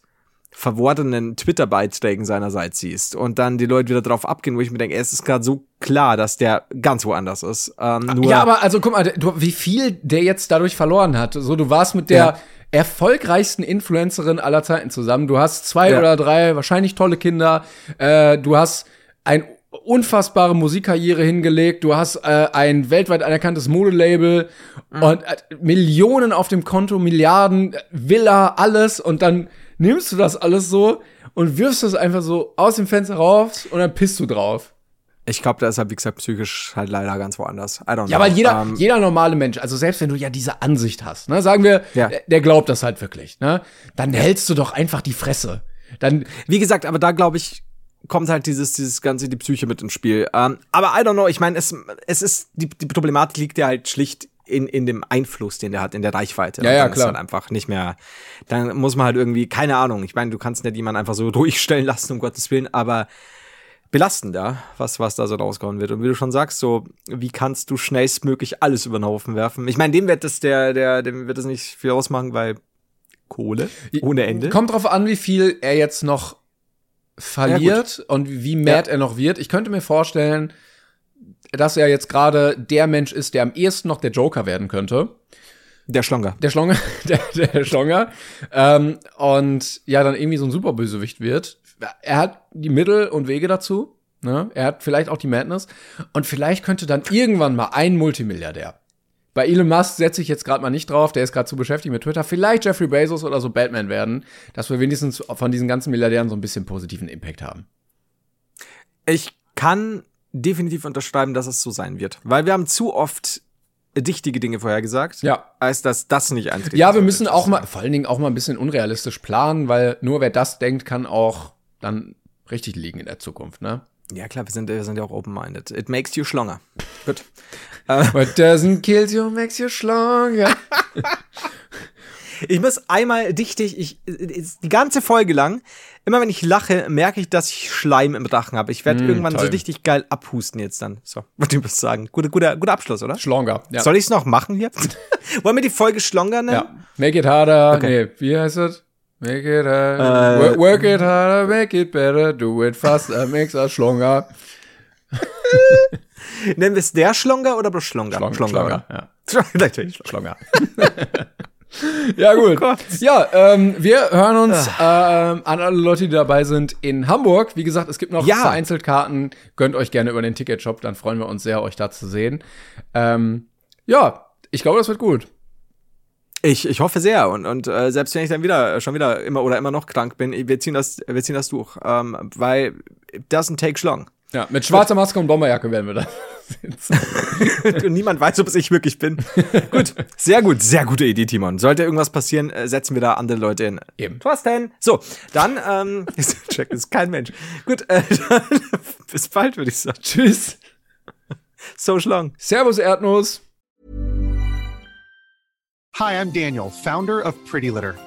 verworrenen Twitter-Beiträgen seinerseits siehst und dann die Leute wieder drauf abgehen, wo ich mir denke, es ist gerade so klar, dass der ganz woanders ist. Ähm, ja, aber also guck mal, du, wie viel der jetzt dadurch verloren hat. So, du warst mit der ja. erfolgreichsten Influencerin aller Zeiten zusammen. Du hast zwei ja. oder drei wahrscheinlich tolle Kinder. Äh, du hast ein unfassbare Musikkarriere hingelegt. Du hast äh, ein weltweit anerkanntes Modelabel mhm. und äh, Millionen auf dem Konto, Milliarden, Villa, alles und dann nimmst du das alles so und wirfst das einfach so aus dem Fenster raus und dann pisst du drauf. Ich glaube, da ist er, wie gesagt, psychisch halt leider ganz woanders. I don't know. Ja, weil jeder, ähm, jeder normale Mensch, also selbst wenn du ja diese Ansicht hast, ne, sagen wir, ja. der, der, glaubt das halt wirklich, ne, dann hältst du doch einfach die Fresse. Dann, wie gesagt, aber da glaube ich, kommt halt dieses, dieses ganze, die Psyche mit ins Spiel. Ähm, aber I don't know, ich meine, es, es ist, die, die Problematik liegt ja halt schlicht in, in dem Einfluss, den der hat, in der Reichweite. Ja, ja, klar. Halt einfach nicht mehr, dann muss man halt irgendwie, keine Ahnung, ich meine, du kannst nicht jemanden einfach so <laughs> durchstellen lassen, um Gottes Willen, aber belastender, was, was da so rausgehauen wird. Und wie du schon sagst, so, wie kannst du schnellstmöglich alles über den Haufen werfen? Ich meine, dem wird das der, der, dem wird das nicht viel ausmachen, weil Kohle ohne Ende. Kommt drauf an, wie viel er jetzt noch verliert ja, und wie mad ja. er noch wird. Ich könnte mir vorstellen, dass er jetzt gerade der Mensch ist, der am ehesten noch der Joker werden könnte. Der Schlonger. Der Schlonger, <laughs> der, der Schlonger. Ähm, und ja, dann irgendwie so ein Superbösewicht wird. Er hat die Mittel und Wege dazu. Ne? Er hat vielleicht auch die Madness. Und vielleicht könnte dann irgendwann mal ein Multimilliardär. Bei Elon Musk setze ich jetzt gerade mal nicht drauf, der ist gerade zu beschäftigt mit Twitter. Vielleicht Jeffrey Bezos oder so Batman werden, dass wir wenigstens von diesen ganzen Milliardären so ein bisschen positiven Impact haben. Ich kann definitiv unterschreiben, dass es so sein wird. Weil wir haben zu oft dichtige Dinge vorhergesagt, ja. als dass das nicht eintritt. Ja, wir müssen auch mal, vor allen Dingen auch mal ein bisschen unrealistisch planen, weil nur wer das denkt, kann auch dann richtig liegen in der Zukunft, ne? Ja, klar, wir sind, wir sind ja auch open-minded. It makes you schlonger. Gut. What doesn't kill you makes you stronger. <laughs> <laughs> Ich muss einmal dichtig, ich, die ganze Folge lang, immer wenn ich lache, merke ich, dass ich Schleim im Rachen habe. Ich werde mm, irgendwann toll. so richtig geil abhusten jetzt dann. So, <laughs> was ich sagen. Guter, guter, guter Abschluss, oder? Schlonger, ja. Soll ich es noch machen hier? <laughs> Wollen wir die Folge Schlonger nennen? Ja. Make it harder. Okay. Nee, wie heißt es? Make it harder. Uh, work it harder, make it better, do it faster, makes us stronger. <laughs> Nennen wir es der Schlonger oder bloß Schlonger? Schlong, Schlonger, Schlonger, ja. Natürlich. Schlonger. Ja, gut. Oh ja, ähm, wir hören uns äh, an alle Leute, die dabei sind in Hamburg. Wie gesagt, es gibt noch ja. vereinzelt Karten. Gönnt euch gerne über den Ticketshop, dann freuen wir uns sehr, euch da zu sehen. Ähm, ja, ich glaube, das wird gut. Ich, ich hoffe sehr und, und äh, selbst wenn ich dann wieder schon wieder immer oder immer noch krank bin, wir ziehen das, wir ziehen das durch, ähm, weil das ein Take schlong. Ja, mit schwarzer Maske und Bomberjacke werden wir da. <laughs> und niemand weiß, ob es ich wirklich bin. gut, sehr gut, sehr gute Idee, Timon. Sollte irgendwas passieren, äh, setzen wir da andere Leute hin. Eben. Thorsten. So, dann, ähm, <laughs> check, ist kein Mensch. Gut, äh, dann, <laughs> bis bald, würde ich sagen. Tschüss. So schlong. Servus, Erdnuss. Hi, I'm Daniel, founder of Pretty Litter.